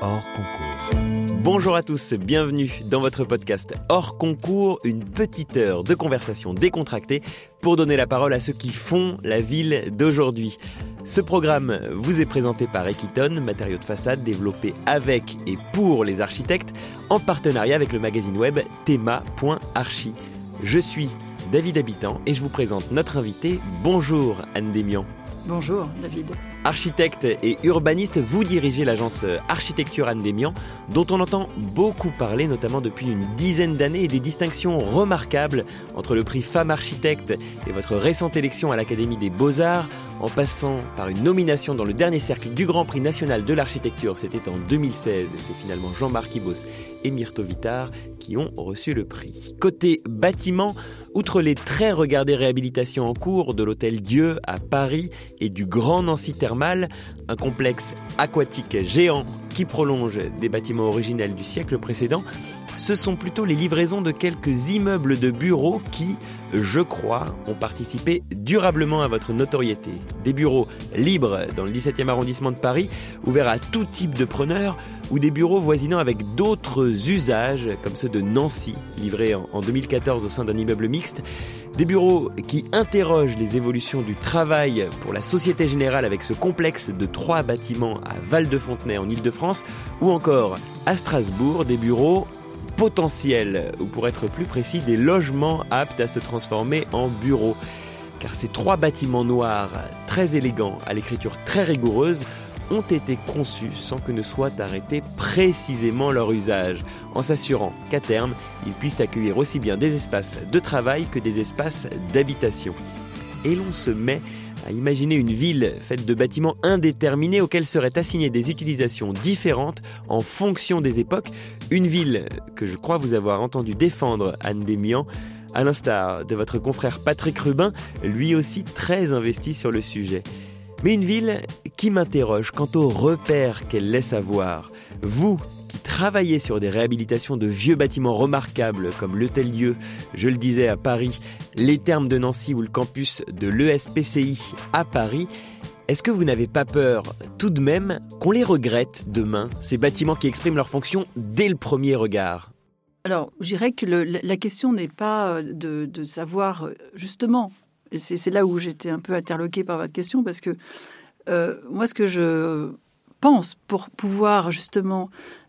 hors concours. Bonjour à tous, bienvenue dans votre podcast hors concours, une petite heure de conversation décontractée pour donner la parole à ceux qui font la ville d'aujourd'hui. Ce programme vous est présenté par Equiton, matériaux de façade développés avec et pour les architectes, en partenariat avec le magazine web thema.archi. Je suis David Habitant et je vous présente notre invité. Bonjour Anne Démian. Bonjour David. Architecte et urbaniste, vous dirigez l'agence Architecture Andémian, dont on entend beaucoup parler, notamment depuis une dizaine d'années, et des distinctions remarquables entre le prix Femme Architecte et votre récente élection à l'Académie des Beaux-Arts, en passant par une nomination dans le dernier cercle du Grand Prix national de l'architecture, c'était en 2016, et c'est finalement Jean-Marc Ibos et Myrto Vitar qui ont reçu le prix. Côté bâtiment, outre les très regardées réhabilitations en cours de l'hôtel Dieu à Paris et du Grand Nancy Thermal, un complexe aquatique géant qui prolonge des bâtiments originels du siècle précédent, ce sont plutôt les livraisons de quelques immeubles de bureaux qui, je crois, ont participé durablement à votre notoriété. Des bureaux libres dans le 17e arrondissement de Paris, ouverts à tout type de preneurs, ou des bureaux voisinant avec d'autres usages, comme ceux de Nancy, livrés en 2014 au sein d'un immeuble mixte. Des bureaux qui interrogent les évolutions du travail pour la Société Générale avec ce complexe de trois bâtiments à Val-de-Fontenay en Ile-de-France, ou encore à Strasbourg, des bureaux potentiel, ou pour être plus précis, des logements aptes à se transformer en bureaux. Car ces trois bâtiments noirs, très élégants, à l'écriture très rigoureuse, ont été conçus sans que ne soit arrêté précisément leur usage, en s'assurant qu'à terme, ils puissent accueillir aussi bien des espaces de travail que des espaces d'habitation. Et l'on se met à imaginer une ville faite de bâtiments indéterminés auxquels seraient assignées des utilisations différentes en fonction des époques, une ville que je crois vous avoir entendu défendre Anne Démian, à l'instar de votre confrère Patrick Rubin, lui aussi très investi sur le sujet. Mais une ville qui m'interroge quant aux repères qu'elle laisse avoir. Vous qui travaillait sur des réhabilitations de vieux bâtiments remarquables comme l'Hôtel Dieu, je le disais à Paris, les Thermes de Nancy ou le campus de l'ESPCI à Paris, est-ce que vous n'avez pas peur tout de même qu'on les regrette demain, ces bâtiments qui expriment leur fonction dès le premier regard? Alors, je dirais que la question n'est pas euh, de, savoir euh, justement, et c'est là où j'étais un peu interloquée par votre question, parce que euh, moi, ce que je pense pour pouvoir justement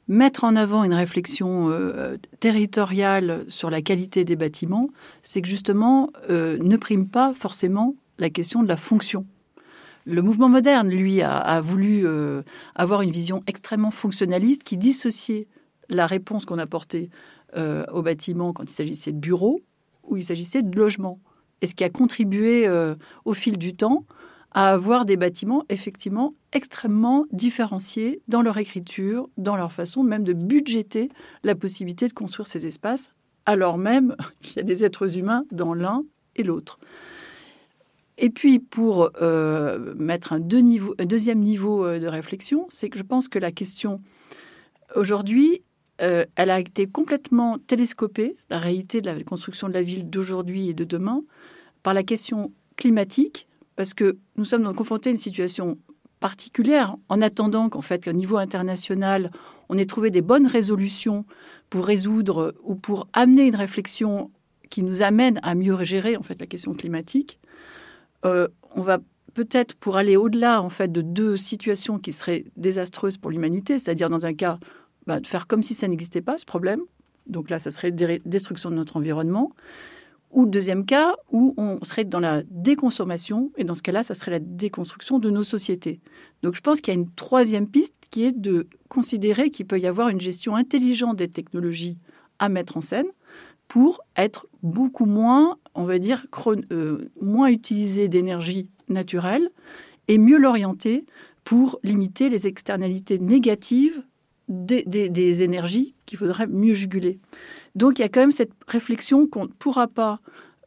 mettre en avant une réflexion euh, territoriale sur la qualité des bâtiments, c'est que justement euh, ne prime pas forcément la question de la fonction. Le mouvement moderne, lui, a, voulu euh, avoir une vision extrêmement fonctionnaliste qui dissociait la réponse qu'on apportait aux bâtiments quand il s'agissait de bureaux ou il s'agissait de logements. Et ce qui a contribué au fil du temps à avoir des bâtiments effectivement extrêmement différenciés dans leur écriture, dans leur façon même de budgéter la possibilité de construire ces espaces, alors même qu'il y a des êtres humains dans l'un et l'autre. Et puis, pour euh, mettre un, deuxième niveau euh, de réflexion, c'est que je pense que la question, aujourd'hui, euh, elle a été complètement télescopée, la réalité de la construction de la ville d'aujourd'hui et de demain, par la question climatique parce que nous sommes confrontés à une situation particulière en attendant qu'en fait, qu'au niveau international, on ait trouvé des bonnes résolutions pour résoudre ou pour amener une réflexion qui nous amène à mieux gérer en fait la question climatique. Euh, on va peut-être pour aller au-delà en fait de deux situations qui seraient désastreuses pour l'humanité, c'est-à-dire dans un cas bah, de faire comme si ça n'existait pas ce problème. Donc là, ça serait destruction de notre environnement. Ou deuxième cas, où on serait dans la déconsommation, et dans ce cas-là, ça serait la déconstruction de nos sociétés. Donc je pense qu'il y a une troisième piste qui est de considérer qu'il peut y avoir une gestion intelligente des technologies à mettre en scène pour être beaucoup moins, on va dire, euh, moins utiliser d'énergie naturelle et mieux l'orienter pour limiter les externalités négatives des, énergies qu'il faudrait mieux juguler. Donc il y a quand même cette réflexion qu'on ne pourra pas,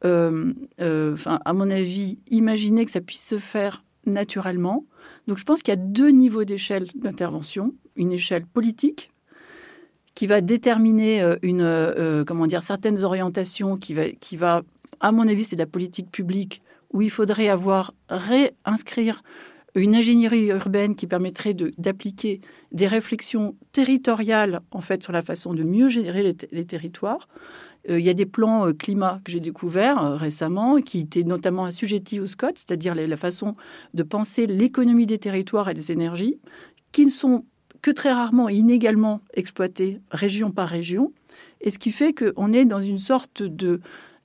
euh, euh, à mon avis, imaginer que ça puisse se faire naturellement. Donc je pense qu'il y a deux niveaux d'échelle d'intervention. Une échelle politique qui va déterminer euh, une, comment dire, certaines orientations, qui va, qui va à mon avis, c'est de la politique publique où il faudrait avoir réinscrire une ingénierie urbaine qui permettrait d'appliquer des réflexions territoriales en fait sur la façon de mieux gérer les, territoires. Euh, il y a des plans euh, climat que j'ai découverts euh, récemment, qui étaient notamment assujettis au SCOT, c'est-à-dire la façon de penser l'économie des territoires et des énergies, qui ne sont que très rarement et inégalement exploités région par région, et ce qui fait qu'on est dans une sorte de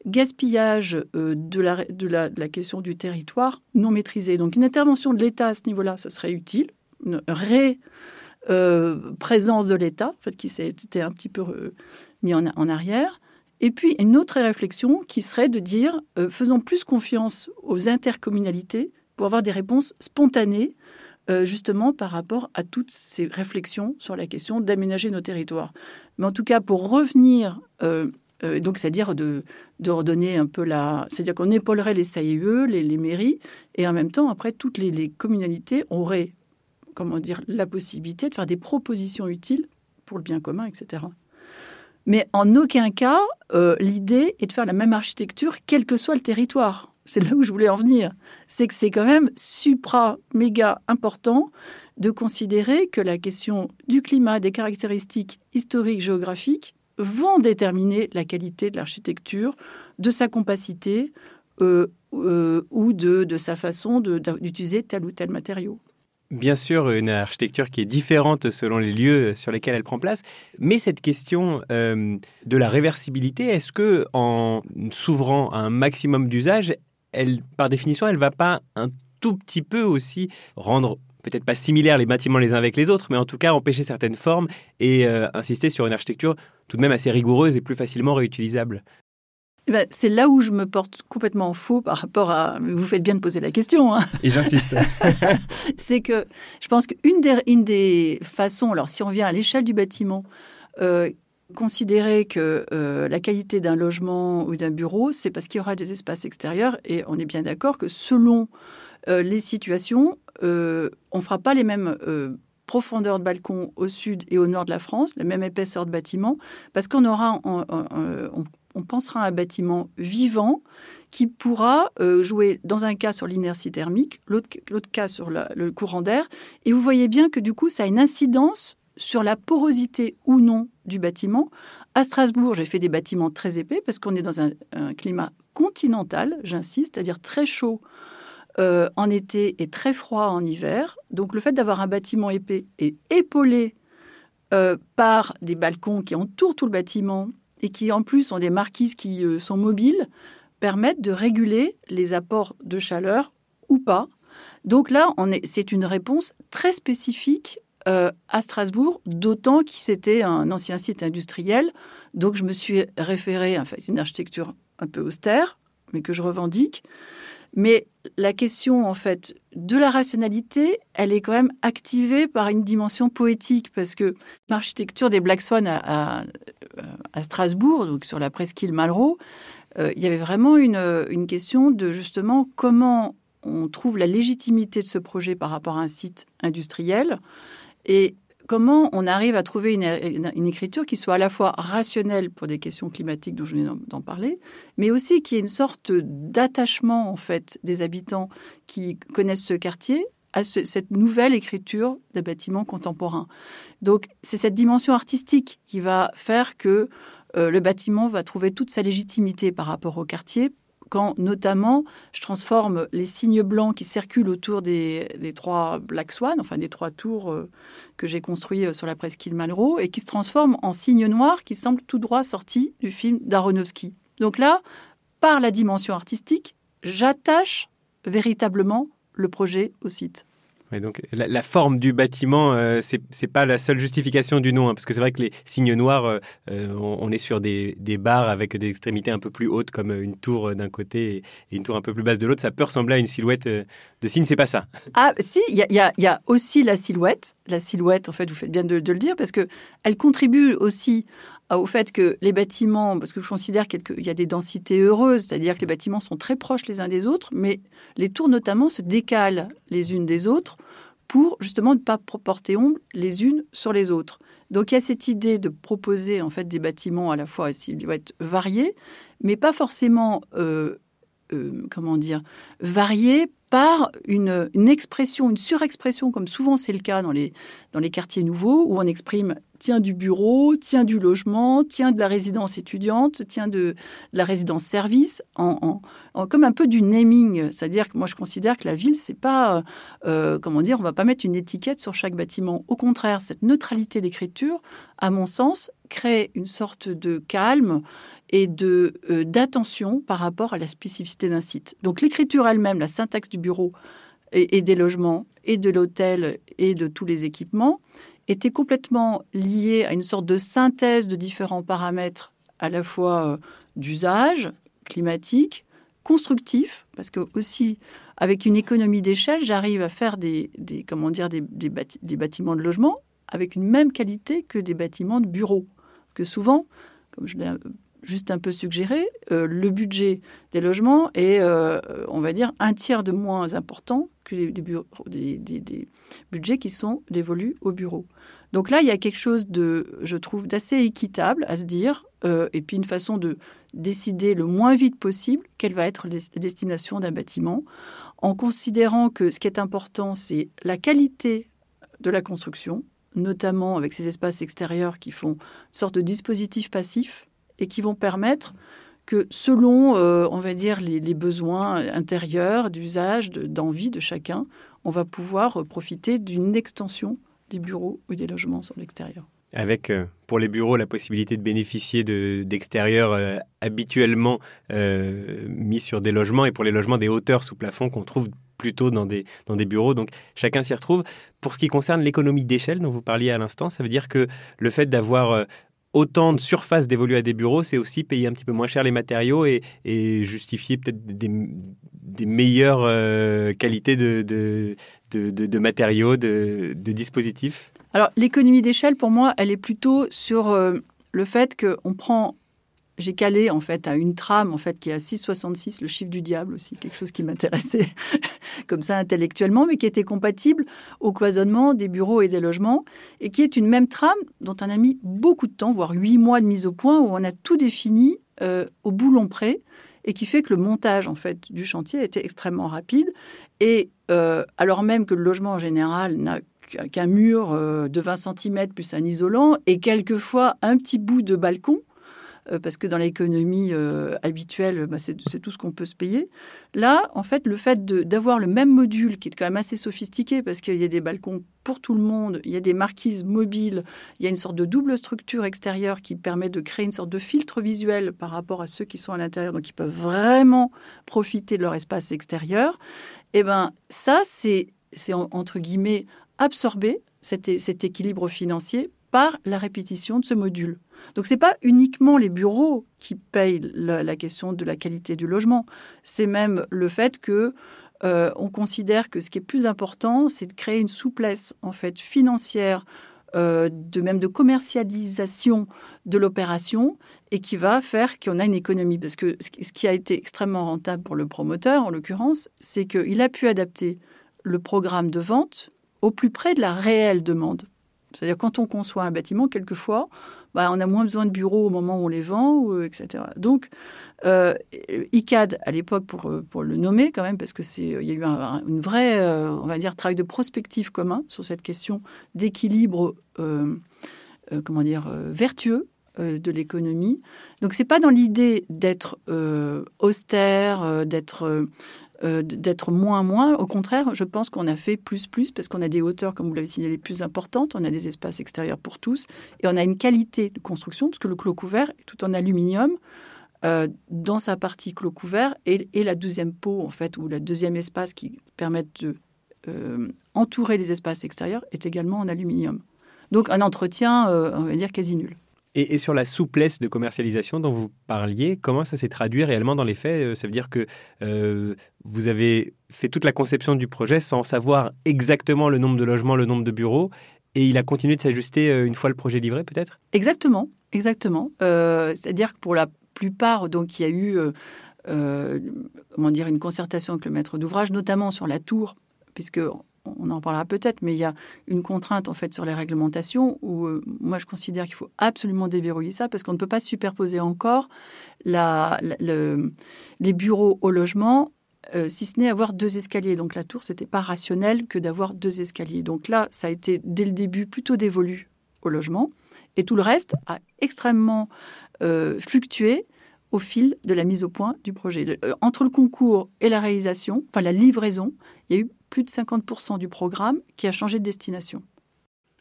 gaspillage euh, de, la, question du territoire non maîtrisé. Donc une intervention de l'État à ce niveau-là, ce serait utile. Une ré euh, de l'État, en fait, qui un petit peu euh, mis en, arrière. Et puis une autre réflexion qui serait de dire faisons plus confiance aux intercommunalités pour avoir des réponses spontanées, justement par rapport à toutes ces réflexions sur la question d'aménager nos territoires. Mais en tout cas, pour revenir euh, donc, c'est-à-dire de, redonner un peu la. C'est-à-dire qu'on épaulerait les SAIE, les, les, mairies, et en même temps, après, toutes les, communalités auraient, comment dire, la possibilité de faire des propositions utiles pour le bien commun, etc. Mais en aucun cas, euh, l'idée est de faire la même architecture, quel que soit le territoire. C'est là où je voulais en venir. C'est que c'est quand même supra, méga important de considérer que la question du climat, des caractéristiques historiques, géographiques, vont déterminer la qualité de l'architecture, de sa compacité euh, euh, ou de, de, sa façon d'utiliser tel ou tel matériau. Bien sûr, une architecture qui est différente selon les lieux sur lesquels elle prend place. Mais cette question euh, de la réversibilité, est-ce que en s'ouvrant à un maximum d'usages, elle, par définition, elle va pas un tout petit peu aussi rendre peut-être pas similaires les bâtiments les uns avec les autres, mais en tout cas empêcher certaines formes et euh, insister sur une architecture tout de même assez rigoureuse et plus facilement réutilisable. Eh ben, c'est là où je me porte complètement faux par rapport à. Vous faites bien de poser la question. Hein. Et j'insiste. c'est que je pense qu'une des, une des façons, alors si on vient à l'échelle du bâtiment, euh, considérer que euh, la qualité d'un logement ou d'un bureau, c'est parce qu'il y aura des espaces extérieurs. Et on est bien d'accord que selon les situations, euh, on ne fera pas les mêmes euh, profondeurs de balcon au sud et au nord de la France, la même épaisseur de bâtiment, parce qu'on aura, on, pensera à un bâtiment vivant qui pourra euh, jouer dans un cas sur l'inertie thermique, l'autre cas sur le courant d'air. Et vous voyez bien que du coup, ça a une incidence sur la porosité ou non du bâtiment. À Strasbourg, j'ai fait des bâtiments très épais parce qu'on est dans un climat continental, j'insiste, c'est-à-dire très chaud euh, en été et très froid en hiver. Donc le fait d'avoir un bâtiment épais et épaulé euh, par des balcons qui entourent tout le bâtiment et qui en plus ont des marquises qui euh, sont mobiles permettent de réguler les apports de chaleur ou pas. Donc là, c'est une réponse très spécifique à Strasbourg, d'autant que c'était un ancien site industriel. Donc je me suis référée à une architecture un peu austère, mais que je revendique. Mais la question, en fait, de la rationalité, elle est quand même activée par une dimension poétique, parce que l'architecture des Black Swan à, Strasbourg, donc sur la presqu'île Malraux, euh, il y avait vraiment une, une, question de justement comment on trouve la légitimité de ce projet par rapport à un site industriel. Et comment on arrive à trouver une, écriture qui soit à la fois rationnelle pour des questions climatiques dont je venais d'en parler, mais aussi qui ait une sorte d'attachement en fait des habitants qui connaissent ce quartier à cette nouvelle écriture des bâtiments contemporains. Donc c'est cette dimension artistique qui va faire que euh, le bâtiment va trouver toute sa légitimité par rapport au quartier quand notamment je transforme les signes blancs qui circulent autour des, trois Black Swan, enfin des trois tours euh, que j'ai construits euh, sur la presqu'île Malraux, et qui se transforment en signes noirs qui semblent tout droit sortis du film d'Aronofsky. Donc là, par la dimension artistique, j'attache véritablement le projet au site donc la, forme du bâtiment, euh, ce c'est pas la seule justification du nom, hein, parce que c'est vrai que les signes noirs, euh, euh, on, est sur des, des, barres avec des extrémités un peu plus hautes, comme une tour d'un côté et une tour un peu plus basse de l'autre. Ça peut ressembler à une silhouette de signe, c'est pas ça. Ah si, il y a, y a, aussi la silhouette. La silhouette, en fait, vous faites bien de, de le dire, parce que elle contribue aussi au fait que les bâtiments, parce que je considère qu'il y a des densités heureuses, c'est-à-dire que les bâtiments sont très proches les uns des autres, mais les tours notamment se décalent les unes des autres pour justement ne pas porter ombre les unes sur les autres. Donc il y a cette idée de proposer en fait des bâtiments à la fois être variés, mais pas forcément euh, euh, comment dire variés par une, expression, une surexpression, comme souvent c'est le cas dans les, quartiers nouveaux, où on exprime tiens du bureau, tiens du logement, tiens de la résidence étudiante, tiens de, la résidence service, en, comme un peu du naming. C'est-à-dire que moi je considère que la ville, c'est pas, euh, comment dire, on va pas mettre une étiquette sur chaque bâtiment. Au contraire, cette neutralité d'écriture, à mon sens, crée une sorte de calme et de euh, d'attention par rapport à la spécificité d'un site. Donc l'écriture elle-même, la syntaxe du bureau et, des logements et de l'hôtel et de tous les équipements était complètement liée à une sorte de synthèse de différents paramètres à la fois euh, d'usage, climatique, constructif, parce que aussi avec une économie d'échelle, j'arrive à faire des, comment dire des, des, bâtiments de logement avec une même qualité que des bâtiments de bureaux. Que souvent, comme je l'ai juste un peu suggéré, euh, le budget des logements est, euh, on va dire, un tiers de moins important que des, des, budgets qui sont dévolus aux bureaux. Donc là, il y a quelque chose de, je trouve, d'assez équitable à se dire, euh, et puis une façon de décider le moins vite possible quelle va être la destination d'un bâtiment, en considérant que ce qui est important, c'est la qualité de la construction, notamment avec ces espaces extérieurs qui font sorte de dispositif passif et qui vont permettre que selon, euh, on va dire, les, besoins intérieurs, d'usage, d'envie de chacun, on va pouvoir profiter d'une extension des bureaux ou des logements sur l'extérieur. Avec, euh, pour les bureaux, la possibilité de bénéficier d'extérieurs euh, habituellement mis sur des logements et pour les logements des hauteurs sous plafond qu'on trouve plutôt dans des, dans des bureaux. Donc chacun s'y retrouve. Pour ce qui concerne l'économie d'échelle dont vous parliez à l'instant, ça veut dire que le fait d'avoir autant de surface dévolue à des bureaux, c'est aussi payer un petit peu moins cher les matériaux et, justifier peut-être des, meilleures euh, qualités de, matériaux, de, dispositifs? Alors l'économie d'échelle, pour moi, elle est plutôt sur euh, le fait qu'on prend j'ai calé en fait à une trame en fait qui est à 6,66, le chiffre du diable aussi, quelque chose qui m'intéressait comme ça intellectuellement, mais qui était compatible au cloisonnement des bureaux et des logements, et qui est une même trame dont on a mis beaucoup de temps, voire huit mois de mise au point, où on a tout défini euh, au boulon près, et qui fait que le montage en fait du chantier était extrêmement rapide. Et euh, alors même que le logement en général n'a qu'un mur euh, de 20 cm plus un isolant et quelquefois un petit bout de balcon, parce que dans l'économie euh, habituelle, bah, c'est tout ce qu'on peut se payer. Là, en fait, le fait d'avoir le même module, qui est quand même assez sophistiqué, parce qu'il y a des balcons pour tout le monde, il y a des marquises mobiles, il y a une sorte de double structure extérieure qui permet de créer une sorte de filtre visuel par rapport à ceux qui sont à l'intérieur, donc ils peuvent vraiment profiter de leur espace extérieur. Et eh ben ça, c'est entre guillemets absorbé cet équilibre financier par la répétition de ce module. Donc ce n'est pas uniquement les bureaux qui payent la, question de la qualité du logement, c'est même le fait que euh, on considère que ce qui est plus important, c'est de créer une souplesse en fait financière, euh, de même de commercialisation de l'opération et qui va faire qu'on a une économie. Parce que ce qui a été extrêmement rentable pour le promoteur, en l'occurrence, c'est qu'il a pu adapter le programme de vente au plus près de la réelle demande. C'est-à-dire quand on conçoit un bâtiment, quelquefois, bah, on a moins besoin de bureaux au moment où on les vend, euh, etc. Donc, euh, ICAD, à l'époque, pour, euh, pour le nommer quand même, parce que y a eu un, une vraie, on va dire, travail de prospective commun sur cette question d'équilibre, comment dire, vertueux de l'économie. Donc, c'est pas dans l'idée d'être austère, d'être euh, d'être moins moins. Au contraire, je pense qu'on a fait plus plus parce qu'on a des hauteurs, comme vous l'avez signalé, plus importantes, on a des espaces extérieurs pour tous et on a une qualité de construction parce que le clos couvert est tout en aluminium. Euh, dans sa partie clos couvert et, la deuxième peau en fait ou le deuxième espace qui permet de euh, entourer les espaces extérieurs est également en aluminium. Donc un entretien, on va dire, quasi nul. Et, sur la souplesse de commercialisation dont vous parliez, comment ça s'est traduit réellement dans les faits? Euh, Ça veut dire que euh, vous avez fait toute la conception du projet sans savoir exactement le nombre de logements, le nombre de bureaux, et il a continué de s'ajuster euh, une fois le projet livré, peut-être? Exactement, exactement. C'est-à-dire que pour la plupart, donc il y a eu, comment dire, une concertation avec le maître d'ouvrage, notamment sur la tour, puisque on en parlera peut-être, mais il y a une contrainte en fait sur les réglementations où euh, moi je considère qu'il faut absolument déverrouiller ça parce qu'on ne peut pas superposer encore les bureaux au logement euh, si ce n'est avoir deux escaliers. Donc la tour, c'était pas rationnel que d'avoir deux escaliers. Donc là, ça a été dès le début plutôt dévolu au logement. Et tout le reste a extrêmement euh, fluctué au fil de la mise au point du projet. Entre le concours et la réalisation, enfin la livraison, il y a eu plus de 50% du programme qui a changé de destination.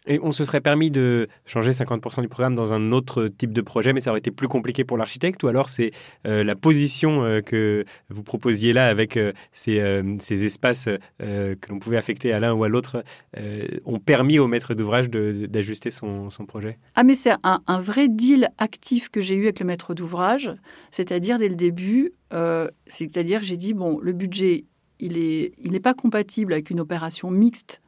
Et on se serait permis de changer 50% du programme dans un autre type de projet, mais ça aurait été plus compliqué pour l'architecte Ou alors c'est euh, la position euh, que vous proposiez là avec euh, ces, ces, espaces que l'on pouvait affecter à l'un ou à l'autre ont permis au maître d'ouvrage d'ajuster son, son, projet? Ah mais c'est un, un, vrai deal actif que j'ai eu avec le maître d'ouvrage, c'est-à-dire dès le début, c'est-à-dire j'ai dit, bon, le budget, il n'est pas compatible avec une opération mixte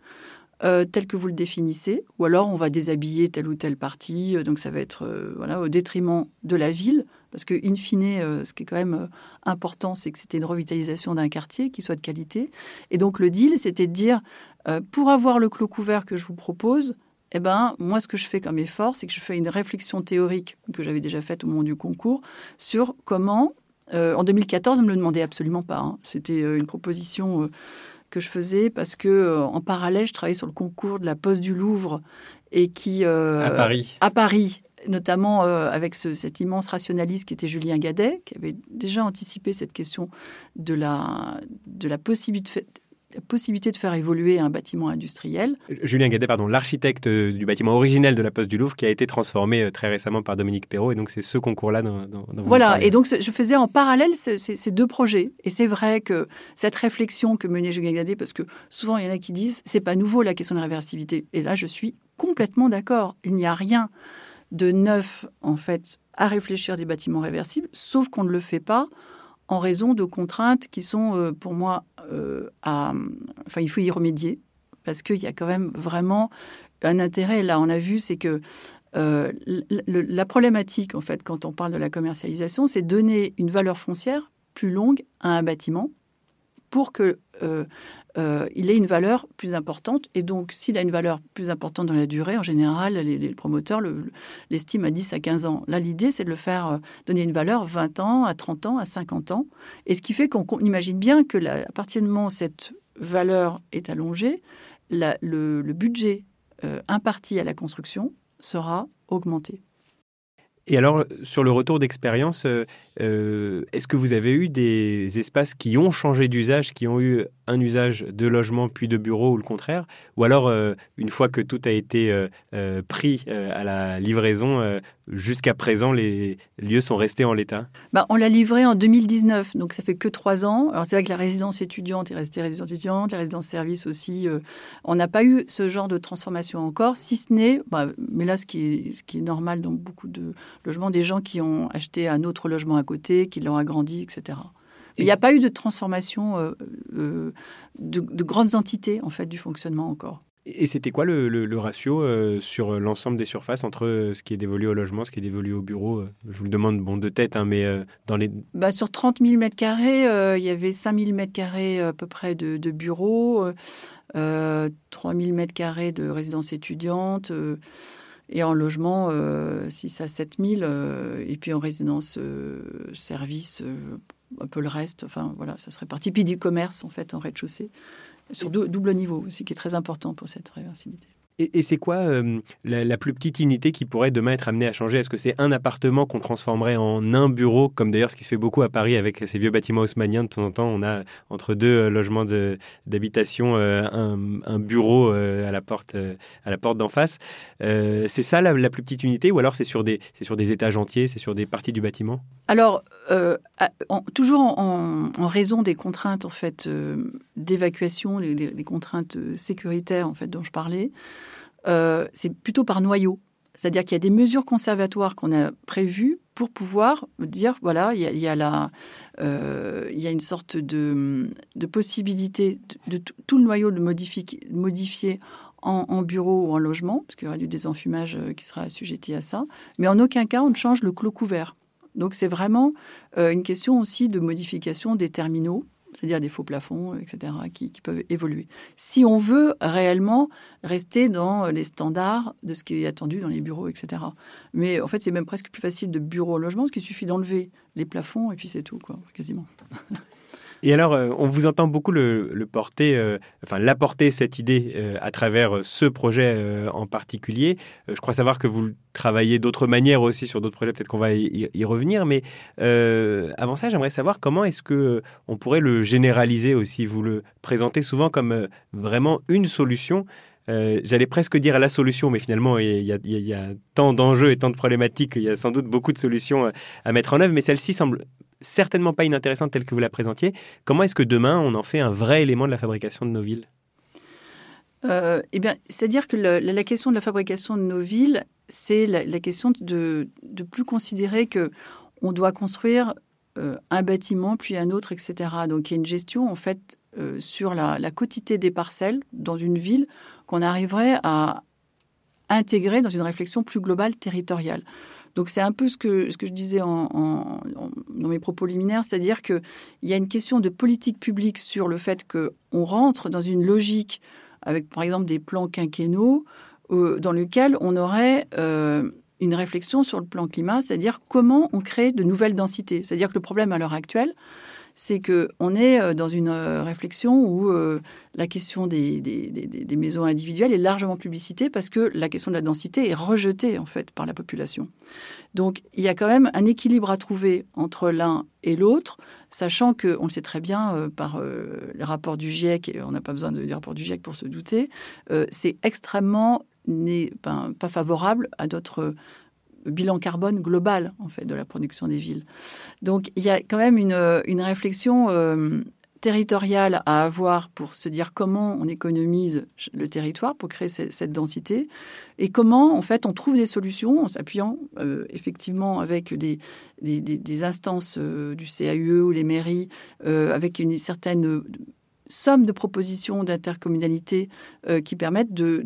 euh, tel que vous le définissez, ou alors on va déshabiller telle ou telle partie, euh, donc ça va être euh, voilà, au détriment de la ville, parce que in fine, ce qui est quand même important, c'est que c'était une revitalisation d'un quartier qui soit de qualité. Et donc le deal, c'était de dire, pour avoir le clos couvert que je vous propose, eh ben, moi, ce que je fais comme effort, c'est que je fais une réflexion théorique que j'avais déjà faite au moment du concours sur comment, en 2014, on ne me le demandait absolument pas, hein. c'était une proposition que je faisais parce que euh, en parallèle, je travaillais sur le concours de la Poste du Louvre et qui euh, à Paris. À Paris notamment euh, avec cet immense rationaliste qui était Julien Gadet, qui avait déjà anticipé cette question de la, de la possibilité, la possibilité de faire évoluer un bâtiment industriel. Julien Gadet, pardon, l'architecte euh, du bâtiment originel de la Poste du Louvre, qui a été transformé euh, très récemment par Dominique Perrault, et donc c'est ce concours-là dont, Voilà, et donc je faisais en parallèle ces, deux projets, et c'est vrai que cette réflexion que menait Julien Gadet, parce que souvent il y en a qui disent c'est pas nouveau la question de la réversibilité, et là je suis complètement d'accord, il n'y a rien de neuf en fait à réfléchir des bâtiments réversibles, sauf qu'on ne le fait pas en raison de contraintes qui sont euh, pour moi euh, à... Enfin, il faut y remédier parce qu'il y a quand même vraiment un intérêt. Là, on a vu, c'est que euh, la problématique, en fait, quand on parle de la commercialisation, c'est donner une valeur foncière plus longue à un bâtiment pour que euh, il ait une valeur plus importante. Et donc, s'il a une valeur plus importante dans la durée, en général, les, promoteurs l'estiment à 10 à 15 ans. Là, l'idée, c'est de le faire euh, donner une valeur 20 ans, à 30 ans, à 50 ans. Et ce qui fait qu'on imagine bien que, à partir du moment où cette valeur est allongée, le, budget euh, imparti à la construction sera augmenté. Et alors, sur le retour d'expérience, est-ce que vous avez eu des espaces qui ont changé d'usage, qui ont eu un usage de logement puis de bureau ou le contraire? Ou alors, euh, une fois que tout a été euh, euh, pris à la livraison, jusqu'à présent, les lieux sont restés en l'état? Bah, On l'a livré en 2019, donc ça fait que trois ans. Alors c'est vrai que la résidence étudiante est restée résidence étudiante, la résidence service aussi. on n'a pas eu ce genre de transformation encore, si ce n'est, bah, mais là ce qui, est, ce qui est normal dans beaucoup de logements, des gens qui ont acheté un autre logement à côté, qui l'ont agrandi, etc. Il n'y a pas eu de transformation euh, euh, de, grandes entités en fait du fonctionnement encore. Et c'était quoi le, ratio euh, sur l'ensemble des surfaces entre ce qui est dévolu au logement, ce qui est dévolu au bureau Je vous le demande bon, de tête, hein, mais dans les... Bah, sur 30 000 m2, il y avait 5 000 m2 à peu près de, de bureaux, 3 000 m2 de résidences étudiantes et en logement, 6 à 7 000, et puis en résidence service, un peu le reste. Enfin, voilà, ça serait parti. Puis du commerce, en fait, en rez-de-chaussée, sur double niveau aussi, qui est très important pour cette réversibilité. Et, c'est quoi euh, la, plus petite unité qui pourrait demain être amenée à changer? Est-ce que c'est un appartement qu'on transformerait en un bureau, comme d'ailleurs ce qui se fait beaucoup à Paris avec ces vieux bâtiments haussmanniens? De temps en temps, on a entre deux euh, logements d'habitation euh, un, bureau à la porte, à porte d'en face. c'est ça la, plus petite unité, ou alors c'est sur des sur des étages entiers, c'est sur des parties du bâtiment? Alors toujours en, raison des contraintes en fait d'évacuation, des, contraintes sécuritaires en fait dont je parlais. Euh, c'est plutôt par noyau. C'est-à-dire qu'il y a des mesures conservatoires qu'on a prévues pour pouvoir dire, voilà, il y a, euh, une sorte de, possibilité de, tout le noyau de modifier, modifier en, bureau ou en logement, parce qu'il y aura du désenfumage euh, qui sera assujetti à ça. Mais en aucun cas, on ne change le clos couvert. Donc c'est vraiment une question aussi de modification des terminaux c'est-à-dire des faux plafonds, etc., qui, peuvent évoluer. Si on veut réellement rester dans les standards de ce qui est attendu dans les bureaux, etc. Mais en fait, c'est même presque plus facile de bureau au logement, parce qu'il suffit d'enlever les plafonds et puis c'est tout, quoi, quasiment. Et alors, euh, on vous entend beaucoup le, porter, euh, enfin l'apporter cette idée euh, à travers ce projet en particulier. je crois savoir que vous travaillez d'autres manières aussi sur d'autres projets. Peut-être qu'on va y, revenir. Mais avant ça, j'aimerais savoir comment est-ce que on pourrait le généraliser aussi? Vous le présentez souvent comme vraiment une solution. J'allais presque dire la solution, mais finalement, il y, il y a tant d'enjeux et tant de problématiques, il y a sans doute beaucoup de solutions à mettre en œuvre, mais celle-ci semble certainement pas inintéressante telle que vous la présentiez. Comment est-ce que demain, on en fait un vrai élément de la fabrication de nos villes? Euh, eh bien, c'est-à-dire que la, question de la fabrication de nos villes, c'est la, question de, de plus considérer que on doit construire euh, un bâtiment puis un autre, etc. Donc, il y a une gestion en fait euh, sur la, la, quotité des parcelles dans une ville qu'on arriverait à intégrer dans une réflexion plus globale territoriale. Donc c'est un peu ce que, ce que je disais dans mes propos liminaires, c'est-à-dire qu'il y a une question de politique publique sur le fait qu'on rentre dans une logique avec par exemple des plans quinquennaux euh, dans lequel on aurait euh, une réflexion sur le plan climat, c'est-à-dire comment on crée de nouvelles densités. C'est-à-dire que le problème à l'heure actuelle, c'est qu'on est euh, dans une euh, réflexion où euh, la question des, des, maisons individuelles est largement publicitée parce que la question de la densité est rejetée en fait par la population. Donc il y a quand même un équilibre à trouver entre l'un et l'autre, sachant que on le sait très bien par les rapports du GIEC, et on n'a pas besoin de, des rapports du GIEC pour se douter, c'est extrêmement ben, pas favorable à d'autres bilan carbone global en fait de la production des villes. Donc il y a quand même une, une réflexion euh, territoriale à avoir pour se dire comment on économise le territoire pour créer cette, densité et comment en fait on trouve des solutions en s'appuyant euh, effectivement avec des, des, instances euh, du CAUE ou les mairies avec une certaine somme de propositions d'intercommunalité euh, qui permettent de,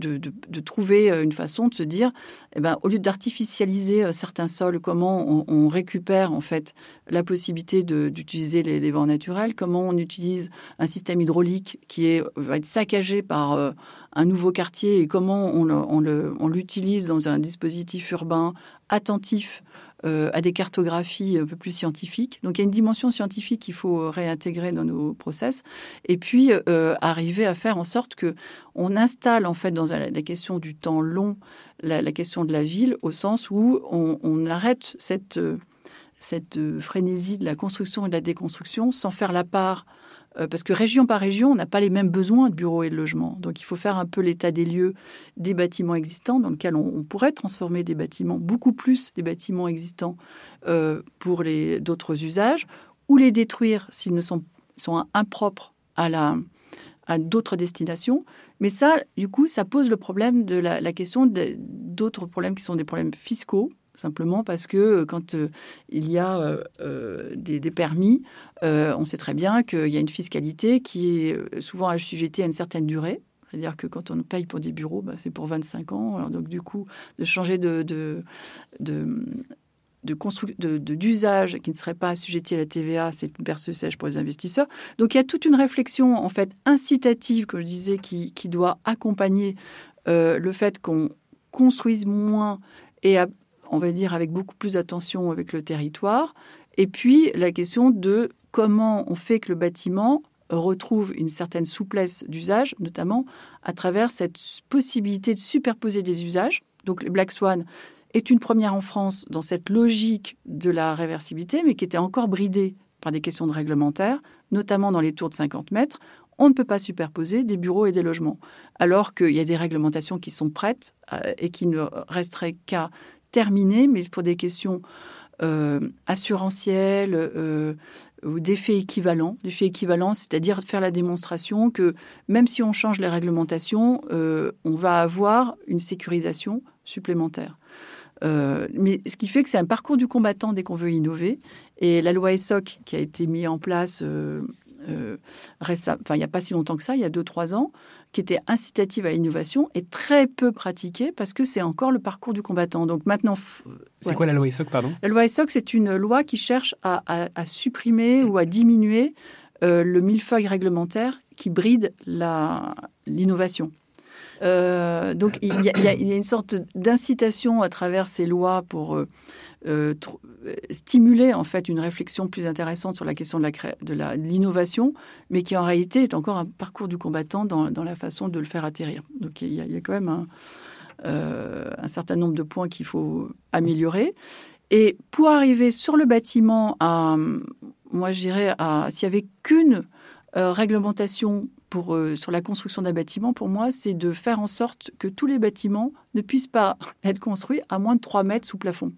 trouver euh, une façon de se dire, eh ben, au lieu d'artificialiser euh, certains sols, comment on, récupère en fait la possibilité d'utiliser les, vents naturels, comment on utilise un système hydraulique qui va être saccagé par un nouveau quartier et comment on l'utilise dans un dispositif urbain attentif euh, à des cartographies un peu plus scientifiques. Donc il y a une dimension scientifique qu'il faut réintégrer dans nos process, et puis euh, arriver à faire en sorte que on installe en fait dans la, question du temps long la, question de la ville au sens où on, arrête cette cette frénésie de la construction et de la déconstruction sans faire la part euh, parce que région par région, on n'a pas les mêmes besoins de bureaux et de logements. Donc il faut faire un peu l'état des lieux des bâtiments existants dans lesquels on, pourrait transformer des bâtiments, beaucoup plus des bâtiments existants euh, pour d'autres usages, ou les détruire s'ils ne sont, sont impropres à la à d'autres destinations. Mais ça, du coup, ça pose le problème de la question d'autres problèmes qui sont des problèmes fiscaux simplement parce que euh, quand euh, il y a euh, des, permis, on sait très bien qu'il y a une fiscalité qui est souvent assujettie à une certaine durée. C'est-à-dire que quand on paye pour des bureaux, bah, c'est pour 25 ans. Donc du coup, de changer d'usage qui ne serait pas assujetti à la TVA, c'est une perce sèche pour les investisseurs. Donc il y a toute une réflexion en fait incitative, comme je disais, qui, qui doit accompagner le fait qu'on construise moins et on va dire, avec beaucoup plus d'attention avec le territoire. Et puis la question de comment on fait que le bâtiment retrouve une certaine souplesse d'usage, notamment à travers cette possibilité de superposer des usages. Donc le Black Swan est une première en France dans cette logique de la réversibilité, mais qui était encore bridée par des questions de réglementaire, notamment dans les tours de 50 mètres. On ne peut pas superposer des bureaux et des logements, alors qu'il y a des réglementations qui sont prêtes euh, et qui ne resteraient qu'à terminé, mais pour des questions euh, assurantielles euh, ou d'effets équivalents. D'effets équivalents, c'est-à-dire faire la démonstration que même si on change les réglementations, euh, on va avoir une sécurisation supplémentaire. mais ce qui fait que c'est un parcours du combattant dès qu'on veut innover. Et la loi ESSOC, qui a été mise en place récemment, enfin, il n'y a pas si longtemps que ça, il y a 2-3 ans, qui était incitative à l'innovation est très peu pratiquée parce que c'est encore le parcours du combattant. Donc maintenant, c'est quoi la loi ESSOC, pardon? La loi ESSOC, c'est une loi qui cherche à, supprimer ou à diminuer euh, le millefeuille réglementaire qui bride l'innovation. Euh, donc il y, a, une sorte d'incitation à travers ces lois pour euh, euh, stimuler en fait une réflexion plus intéressante sur la question de l'innovation, mais qui en réalité est encore un parcours du combattant dans, la façon de le faire atterrir. Donc il y a, quand même un, un certain nombre de points qu'il faut améliorer. Et pour arriver sur le bâtiment moi je dirais, s'il n'y avait qu'une réglementation euh, sur la construction d'un bâtiment, pour moi, c'est de faire en sorte que tous les bâtiments ne puissent pas être construits à moins de 3 mètres sous plafond.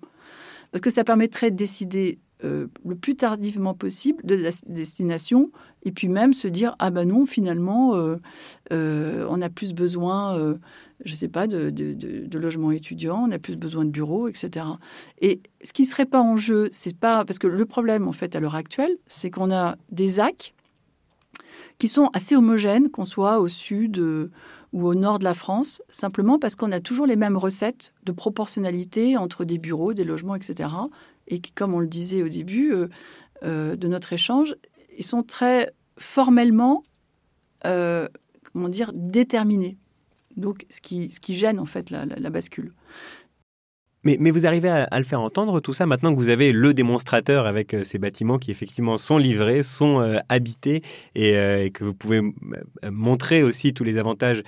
Parce que ça permettrait de décider euh, le plus tardivement possible de la destination et puis même se dire ah ben non finalement euh, on a plus besoin je sais pas de, de, logements étudiants on a plus besoin de bureaux etc et ce qui serait pas en jeu c'est pas parce que le problème en fait à l'heure actuelle c'est qu'on a des AC qui sont assez homogènes, qu'on soit au sud euh, ou au nord de la France, simplement parce qu'on a toujours les mêmes recettes de proportionnalité entre des bureaux, des logements, etc. Et qui, comme on le disait au début euh, euh, de notre échange, ils sont très formellement, comment dire, déterminés. Donc, ce qui, ce qui gêne en fait la bascule. Mais, vous arrivez à, le faire entendre tout ça maintenant que vous avez le démonstrateur avec euh, ces bâtiments qui effectivement sont livrés, sont euh, habités euh, et, que vous pouvez montrer aussi tous les avantages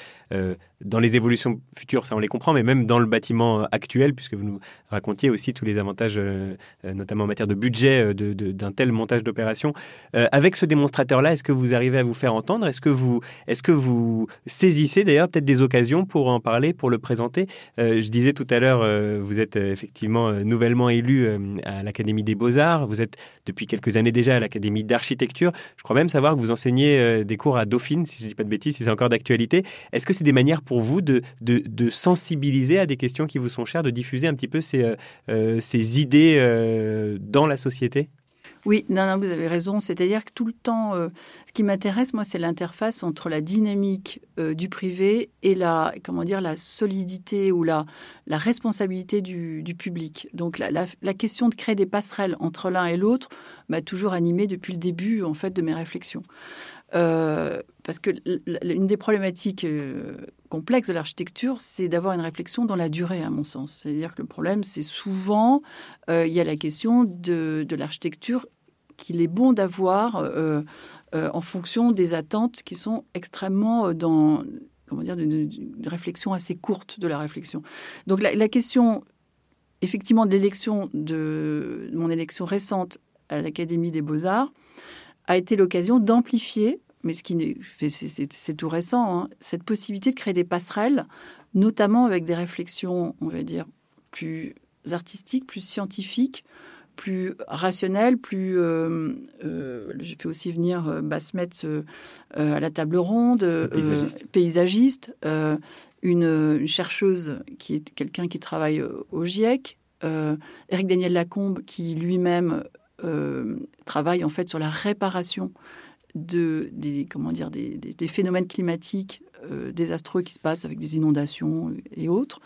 dans les évolutions futures, ça on les comprend, mais même dans le bâtiment actuel, puisque vous nous racontiez aussi tous les avantages, notamment en matière de budget de, d'un tel montage d'opération. avec ce démonstrateur-là, est-ce que vous arrivez à vous faire entendre? Est-ce que vous, est-ce que vous saisissez d'ailleurs peut-être des occasions pour en parler, pour le présenter? Je disais tout à l'heure, vous êtes euh, effectivement euh, nouvellement élu euh, à l'Académie des Beaux-Arts. Vous êtes depuis quelques années déjà à l'Académie d'Architecture. Je crois même savoir que vous enseignez des cours à Dauphine, si je ne dis pas de bêtises, si c'est encore d'actualité. Est-ce que c'est des manières pour vous de, de, sensibiliser à des questions qui vous sont chères, de diffuser un petit peu ces, ces idées dans la société? Oui, non, non, vous avez raison. C'est-à-dire que tout le temps, euh, ce qui m'intéresse, moi, c'est l'interface entre la dynamique euh, du privé et la, comment dire, la solidité ou la, la responsabilité du, public. Donc, la, question de créer des passerelles entre l'un et l'autre m'a toujours animée depuis le début, en fait, de mes réflexions. Euh, parce que une des problématiques complexes de l'architecture, c'est d'avoir une réflexion dans la durée, à mon sens. C'est-à-dire que le problème, c'est souvent, il y a la question de, de l'architecture qu'il est bon d'avoir euh, euh, en fonction des attentes qui sont extrêmement euh, dans comment dire une, réflexion assez courte de la réflexion. Donc la, question effectivement de l'élection de mon élection récente à l'Académie des Beaux Arts a été l'occasion d'amplifier, mais ce qui c'est tout récent, hein, cette possibilité de créer des passerelles, notamment avec des réflexions, on va dire plus artistiques, plus scientifiques, plus rationnel, plus. Euh, euh, j'ai fait aussi venir euh, Basmet à la table ronde, paysagiste, une, chercheuse qui est quelqu'un qui travaille au GIEC, Eric Daniel Lacombe qui lui-même travaille en fait sur la réparation de, des, comment dire, des, des phénomènes climatiques euh, désastreux qui se passent avec des inondations et autres.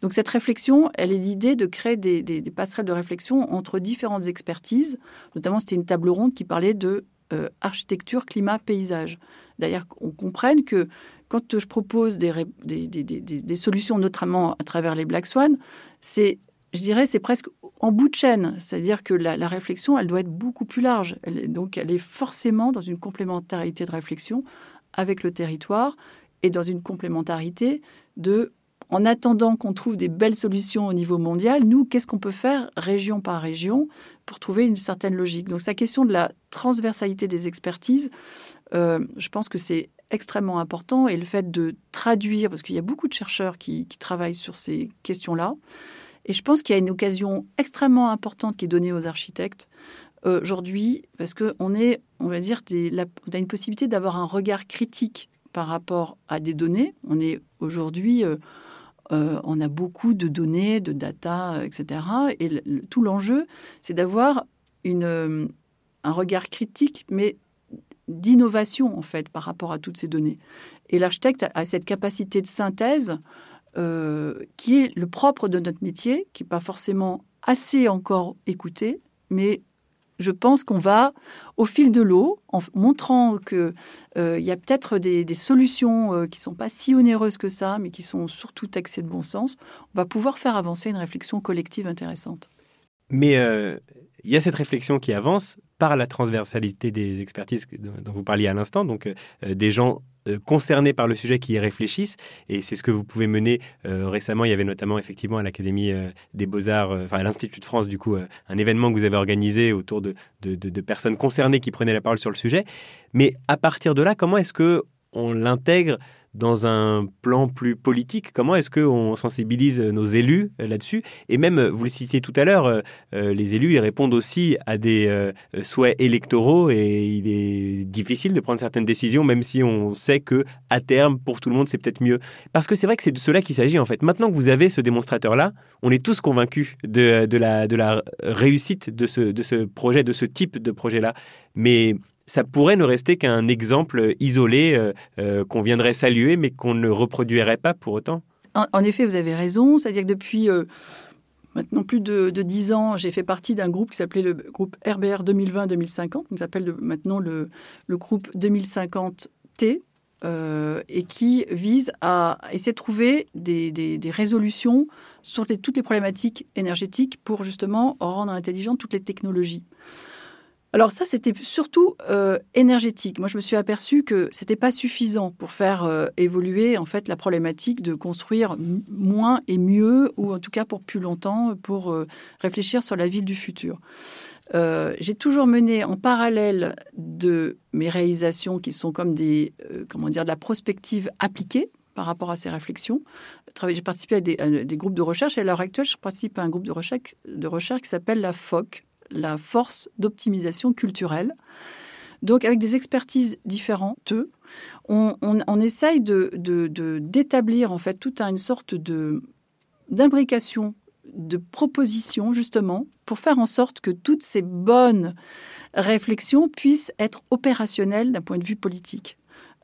Donc cette réflexion, elle est l'idée de créer des, passerelles de réflexion entre différentes expertises. Notamment, c'était une table ronde qui parlait de euh, architecture, climat, paysage. D'ailleurs, on comprenne que quand je propose des, des, solutions, notamment à travers les Black Swan, c'est, je dirais, c'est presque en bout de chaîne. C'est-à-dire que la, réflexion, elle doit être beaucoup plus large. donc, elle est forcément dans une complémentarité de réflexion avec le territoire et dans une complémentarité de en attendant qu'on trouve des belles solutions au niveau mondial, nous, qu'est-ce qu'on peut faire région par région pour trouver une certaine logique? Donc, sa question de la transversalité des expertises, euh, je pense que c'est extrêmement important et le fait de traduire, parce qu'il y a beaucoup de chercheurs qui, travaillent sur ces questions-là, et je pense qu'il y a une occasion extrêmement importante qui est donnée aux architectes euh, aujourd'hui, parce qu'on est, on va dire, on a une possibilité d'avoir un regard critique par rapport à des données. On est aujourd'hui, euh, euh, on a beaucoup de données, de data, etc. Et tout l'enjeu, c'est d'avoir une, un regard critique, mais d'innovation en fait par rapport à toutes ces données. Et l'architecte a cette capacité de synthèse qui est le propre de notre métier, qui n'est pas forcément assez encore écouté, mais je pense qu'on va, au fil de l'eau, en montrant qu'il euh, y a peut-être des, solutions euh, qui ne sont pas si onéreuses que ça, mais qui sont surtout taxées de bon sens, on va pouvoir faire avancer une réflexion collective intéressante. Mais euh, il y a cette réflexion qui avance par la transversalité des expertises dont vous parliez à l'instant, donc des gens euh, concernés par le sujet qui y réfléchissent. Et c'est ce que vous pouvez mener euh, récemment. Il y avait notamment effectivement à l'Académie euh, des Beaux-Arts, enfin à l'Institut de France, du coup, un événement que vous avez organisé autour de, de, de, personnes concernées qui prenaient la parole sur le sujet. Mais à partir de là, comment est-ce que on l'intègre dans un plan plus politique Comment est-ce qu'on sensibilise nos élus euh, là-dessus? Et même, euh, vous le citiez tout à l'heure, euh, les élus, ils répondent aussi à des souhaits électoraux et il est difficile de prendre certaines décisions, même si on sait que à terme, pour tout le monde, c'est peut-être mieux. Parce que c'est vrai que c'est de cela qu'il s'agit en fait. Maintenant que vous avez ce démonstrateur-là, on est tous convaincus de, de, la, de la réussite de ce, de ce projet, de ce type de projet-là. Mais ça pourrait ne rester qu'un exemple isolé euh, euh, qu'on viendrait saluer, mais qu'on ne reproduirait pas pour autant. En, effet, vous avez raison. C'est-à-dire que depuis euh, maintenant plus de, dix ans, j'ai fait partie d'un groupe qui s'appelait le groupe RBR 2020-2050, qui s'appelle maintenant le, groupe 2050T. et qui vise à essayer de trouver des, résolutions sur toutes les problématiques énergétiques pour justement rendre intelligentes toutes les technologies. Alors ça, c'était surtout euh, énergétique. Moi, je me suis aperçu que c'était pas suffisant pour faire euh, évoluer en fait la problématique de construire moins et mieux, ou en tout cas pour plus longtemps, pour euh, réfléchir sur la ville du futur. J'ai toujours mené en parallèle de mes réalisations qui sont comme des comment dire de la prospective appliquée par rapport à ces réflexions. J'ai participé à des, à des, groupes de recherche et à l'heure actuelle, je participe à un groupe de recherche, de recherche qui s'appelle la FOC, la force d'optimisation culturelle. Donc, avec des expertises différentes, on, on, essaye de, d'établir en fait toute une sorte de d'imbrication, de propositions justement pour faire en sorte que toutes ces bonnes réflexions puissent être opérationnelles d'un point de vue politique.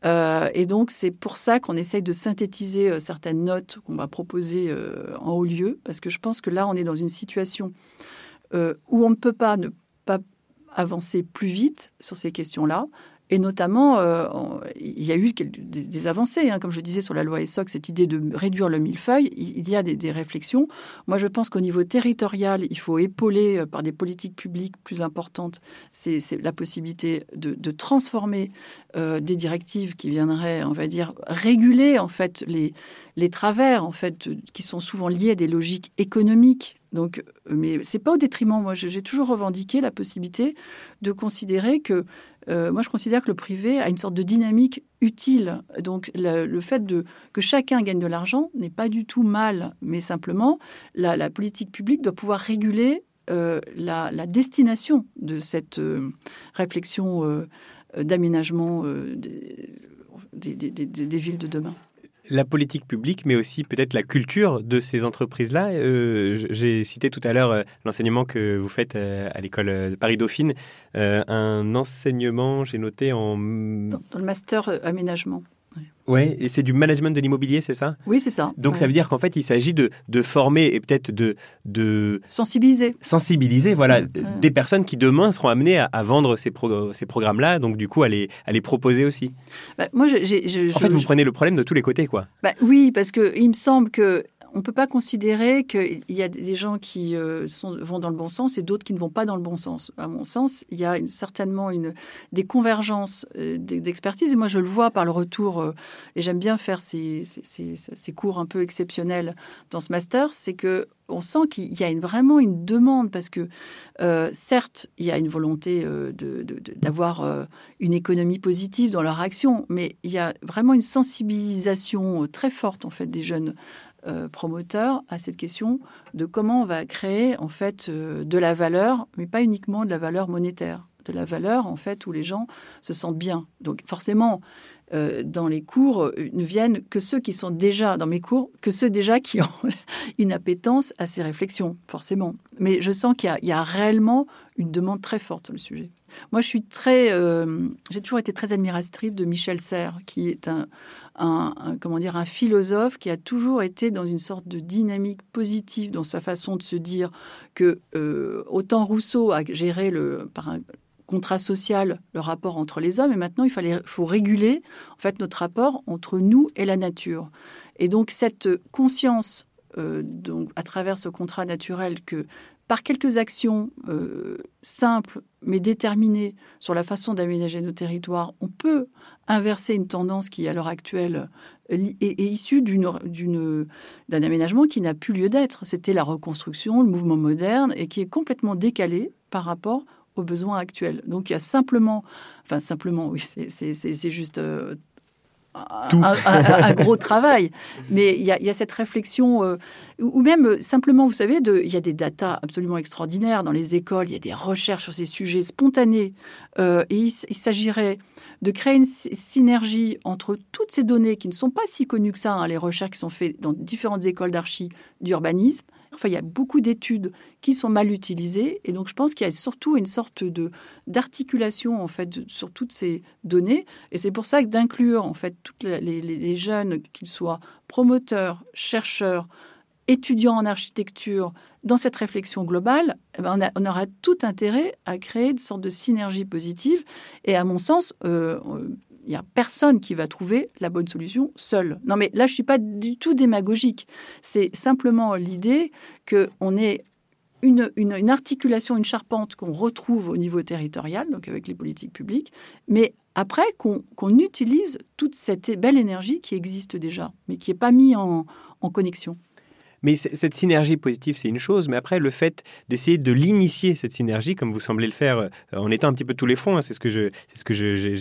Euh, et donc, c'est pour ça qu'on essaye de synthétiser euh, certaines notes qu'on va proposer euh, en haut lieu, parce que je pense que là, on est dans une situation euh, où on ne peut pas ne pas avancer plus vite sur ces questions-là. Et notamment, euh, il y a eu des, avancées, hein, comme je disais sur la loi ESSOC, cette idée de réduire le millefeuille, il y a des, réflexions. Moi, je pense qu'au niveau territorial, il faut épauler euh, par des politiques publiques plus importantes, c'est la possibilité de, transformer des directives qui viendraient, on va dire, réguler en fait les, les travers en fait qui sont souvent liés à des logiques économiques donc, euh, mais c'est pas au détriment. Moi, j'ai toujours revendiqué la possibilité de considérer que, euh, moi, je considère que le privé a une sorte de dynamique utile. Donc, le, fait que chacun gagne de l'argent n'est pas du tout mal, mais simplement la, politique publique doit pouvoir réguler euh, la, destination de cette réflexion d'aménagement des villes de demain la politique publique, mais aussi peut-être la culture de ces entreprises-là. Euh, j'ai cité tout à l'heure euh, l'enseignement que vous faites euh, à l'école Paris-Dauphine, un enseignement, j'ai noté en... Dans, le master aménagement. Ouais, et c'est du management de l'immobilier, c'est ça? Oui, c'est ça. Donc ça veut dire qu'en fait, il s'agit de, de, former et peut-être de, de... Sensibiliser. Sensibiliser, voilà, des personnes qui demain seront amenées à, vendre ces, ces programmes-là, donc du coup à les, à les proposer aussi. Bah, moi, en fait, vous prenez le problème de tous les côtés, quoi. Bah, oui, parce qu'il me semble que on ne peut pas considérer qu'il y a des gens qui euh, vont dans le bon sens et d'autres qui ne vont pas dans le bon sens. À mon sens, il y a certainement des convergences euh, d'expertise. Et moi, je le vois par le retour, euh, et j'aime bien faire ces, cours un peu exceptionnels dans ce master, c'est que on sent qu'il y a vraiment une demande parce que certes, il y a une volonté d'avoir une économie positive dans leur action, mais il y a vraiment une sensibilisation très forte en fait des jeunes euh, promoteur à cette question de comment on va créer en fait euh, de la valeur, mais pas uniquement de la valeur monétaire, de la valeur en fait où les gens se sentent bien. Donc forcément, euh, dans les cours ne viennent que ceux qui sont déjà dans mes cours, que ceux déjà qui ont une appétence à ces réflexions, forcément. Mais je sens qu'il y, a réellement une demande très forte sur le sujet. Moi, je suis très, euh, j'ai toujours été très admiratrice de Michel Serres, qui est un, comment dire, un philosophe qui a toujours été dans une sorte de dynamique positive dans sa façon de se dire que euh, autant Rousseau a géré le, par un contrat social le rapport entre les hommes, et maintenant il fallait, faut réguler en fait notre rapport entre nous et la nature. Et donc cette conscience euh, donc, à travers ce contrat naturel que par quelques actions euh, simples mais déterminées sur la façon d'aménager nos territoires, on peut inverser une tendance qui, à l'heure actuelle, est, issue d'un aménagement qui n'a plus lieu d'être. C'était la reconstruction, le mouvement moderne, et qui est complètement décalé par rapport aux besoins actuels. Donc il y a simplement, enfin simplement, oui, c'est juste euh, un, gros travail. Mais il y, a, cette réflexion, euh, ou même euh, simplement, vous savez, il y a des datas absolument extraordinaires dans les écoles, il y a des recherches sur ces sujets spontanés. Euh, et il, s'agirait de créer une synergie entre toutes ces données qui ne sont pas si connues que ça, hein, les recherches qui sont faites dans différentes écoles d'archi d'urbanisme, Enfin, il y a beaucoup d'études qui sont mal utilisées, et donc je pense qu'il y a surtout une sorte de d'articulation en fait sur toutes ces données, et c'est pour ça que d'inclure en fait tous les, jeunes, qu'ils soient promoteurs, chercheurs, étudiants en architecture, dans cette réflexion globale, eh ben, on, aura tout intérêt à créer une sorte de synergie positive. Et à mon sens, euh, il n'y a personne qui va trouver la bonne solution seul. Non, mais là, je ne suis pas du tout démagogique. C'est simplement l'idée qu'on une, une, articulation, une charpente qu'on retrouve au niveau territorial, donc avec les politiques publiques, mais après qu'on utilise toute cette belle énergie qui existe déjà, mais qui n'est pas mise en connexion. Mais cette synergie positive, c'est une chose, mais après, le fait d'essayer de l'initier, cette synergie, comme vous semblez le faire euh, en étant un petit peu tous les fronts, hein, c'est ce que je, c'est ce que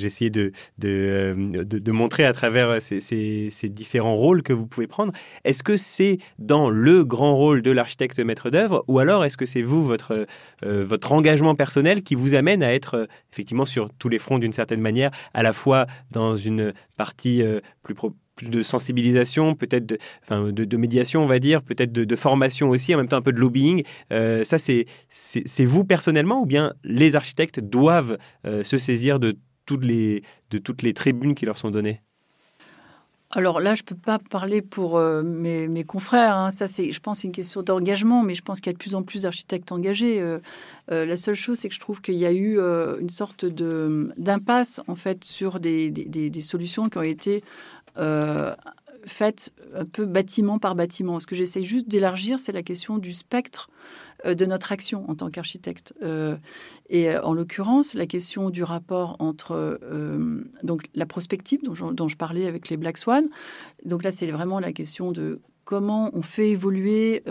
essayé de, euh, de, de, montrer à travers ces, ces, ces, différents rôles que vous pouvez prendre. Est-ce que c'est dans le grand rôle de l'architecte maître d'œuvre, ou alors est-ce que c'est vous, votre, euh, votre engagement personnel qui vous amène à être effectivement sur tous les fronts d'une certaine manière, à la fois dans une partie plus pro plus de sensibilisation, peut-être de, médiation, on va dire, peut-être de, formation aussi, en même temps un peu de lobbying. Euh, ça, c'est, vous personnellement ou bien les architectes doivent euh, se saisir de toutes, les, de toutes les tribunes qui leur sont données? Alors là, je ne peux pas parler pour euh, mes, confrères. Hein. Ça, c'est, je pense, une question d'engagement, mais je pense qu'il y a de plus en plus d'architectes engagés. la seule chose, c'est que je trouve qu'il y a eu une sorte de, d'impasse en fait sur des, des, solutions qui ont été euh, un peu bâtiment par bâtiment. Ce que j'essaye juste d'élargir, c'est la question du spectre euh, de notre action en tant qu'architecte. Euh, et en l'occurrence, la question du rapport entre donc la prospective dont je, parlais avec les Black Swan. Donc là, c'est vraiment la question de comment on fait évoluer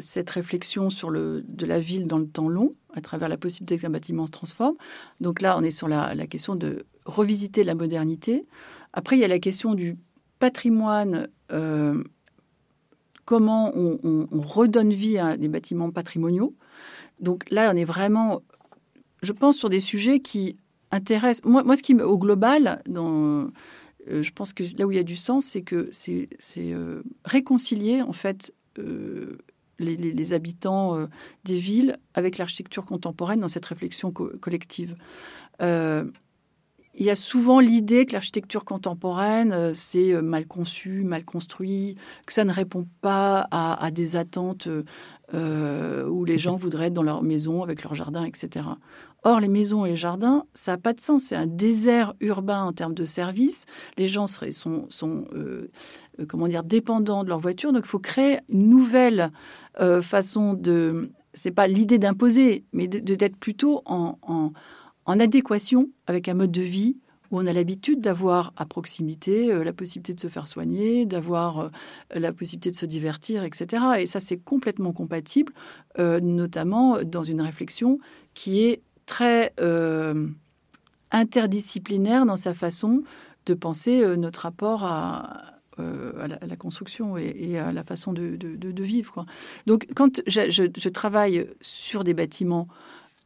cette réflexion sur le, de la ville dans le temps long à travers la possibilité qu'un bâtiment se transforme. Donc là, on est sur la question de revisiter la modernité après, il y a la question du patrimoine. Euh, comment on, redonne vie à des bâtiments patrimoniaux. Donc là, on est vraiment, je pense, sur des sujets qui intéressent. Moi, ce qui, au global, euh, je pense que là où il y a du sens, c'est que c'est euh, réconcilier en fait les, habitants des villes avec l'architecture contemporaine dans cette réflexion collective il y a souvent l'idée que l'architecture contemporaine, euh, c'est euh, mal conçu, mal construit, que ça ne répond pas à, des attentes euh, où les gens voudraient être dans leur maison avec leur jardin, etc. Or, les maisons et les jardins, ça n'a pas de sens. C'est un désert urbain en termes de services. Les gens sont, comment dire, dépendants de leur voiture. Donc, il faut créer une nouvelle façon de... C'est pas l'idée d'imposer, mais d'être plutôt en en adéquation avec un mode de vie où on a l'habitude d'avoir à proximité euh, la possibilité de se faire soigner, d'avoir euh, la possibilité de se divertir, etc. Et ça, c'est complètement compatible, euh, notamment dans une réflexion qui est très interdisciplinaire dans sa façon de penser notre rapport à, la, construction et, à la façon de, vivre. Donc, quand je, je, travaille sur des bâtiments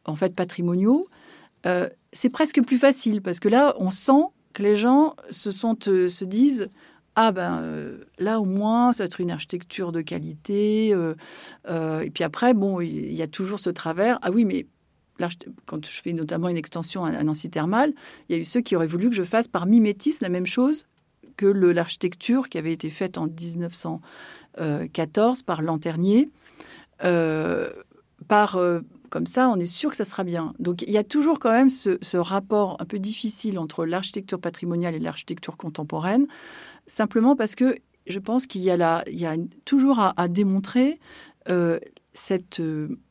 en fait patrimoniaux, euh, c'est presque plus facile parce que là, on sent que les gens se, sont, euh, se disent ah ben euh, là au moins ça va être une architecture de qualité. et puis après, bon, il y a toujours ce travers. Ah oui, mais quand je fais notamment une extension à Nancy Thermal, il y a eu ceux qui auraient voulu que je fasse par mimétisme la même chose que l'architecture qui avait été faite en 1914 par Lanternier. Par, comme ça, on est sûr que ça sera bien. Donc il y a toujours quand même ce, rapport un peu difficile entre l'architecture patrimoniale et l'architecture contemporaine, simplement parce que je pense qu'il y a, toujours à, démontrer euh, cette,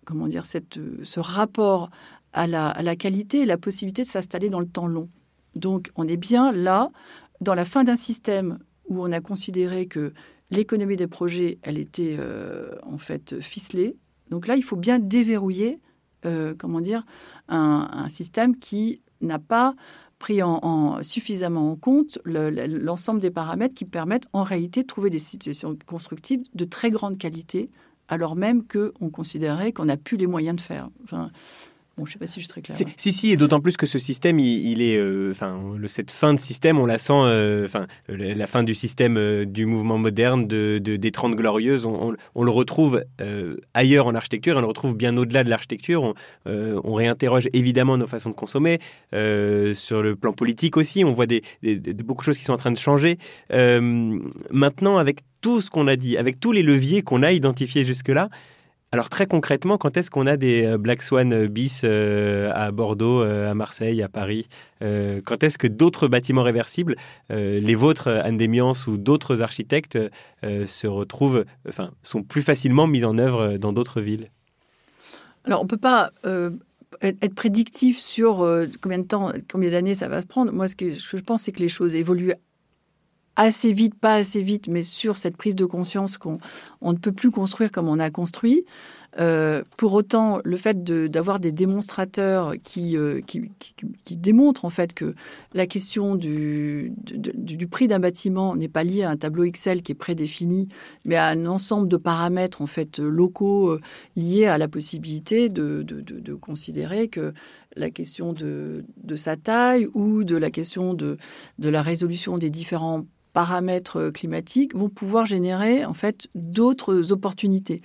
comment dire, cette, ce rapport à la, à la qualité et la possibilité de s'installer dans le temps long. Donc on est bien là dans la fin d'un système où on a considéré que l'économie des projets, elle était euh, en fait ficelée. Donc là, il faut bien déverrouiller, euh, comment dire, un, système qui n'a pas pris en, suffisamment en compte l'ensemble des paramètres qui permettent en réalité de trouver des situations constructives de très grande qualité, alors même qu'on considérait qu'on n'a plus les moyens de faire. Bon, je sais pas si je suis très clair. Si, si, et d'autant plus que ce système, il, est, euh, enfin, cette fin de système, on la sent, euh, enfin, la fin du système euh, du mouvement moderne, de, des Trente Glorieuses, on, le retrouve ailleurs en architecture, on le retrouve bien au-delà de l'architecture. On, réinterroge évidemment nos façons de consommer, sur le plan politique aussi, on voit des, beaucoup de choses qui sont en train de changer. maintenant, avec tout ce qu'on a dit, avec tous les leviers qu'on a identifiés jusque-là, alors très concrètement, quand est-ce qu'on a des euh, Black Swan euh, bis euh, à Bordeaux, à Marseille, à Paris Quand est-ce que d'autres bâtiments réversibles, les vôtres, Anne ou d'autres architectes, se retrouvent, enfin, sont plus facilement mis en œuvre dans d'autres villes? Alors on peut pas être prédictif sur combien de temps, combien d'années ça va se prendre. Moi, ce que, je pense, c'est que les choses évoluent assez vite, pas assez vite, mais sur cette prise de conscience qu'on on ne peut plus construire comme on a construit. Euh, pour autant, le fait d'avoir des démonstrateurs qui, euh, qui, démontrent en fait que la question du, prix d'un bâtiment n'est pas liée à un tableau Excel qui est prédéfini, mais à un ensemble de paramètres en fait locaux euh, liés à la possibilité de, de considérer que la question de, sa taille ou de la question de la résolution des différents paramètres climatiques vont pouvoir générer en fait d'autres opportunités.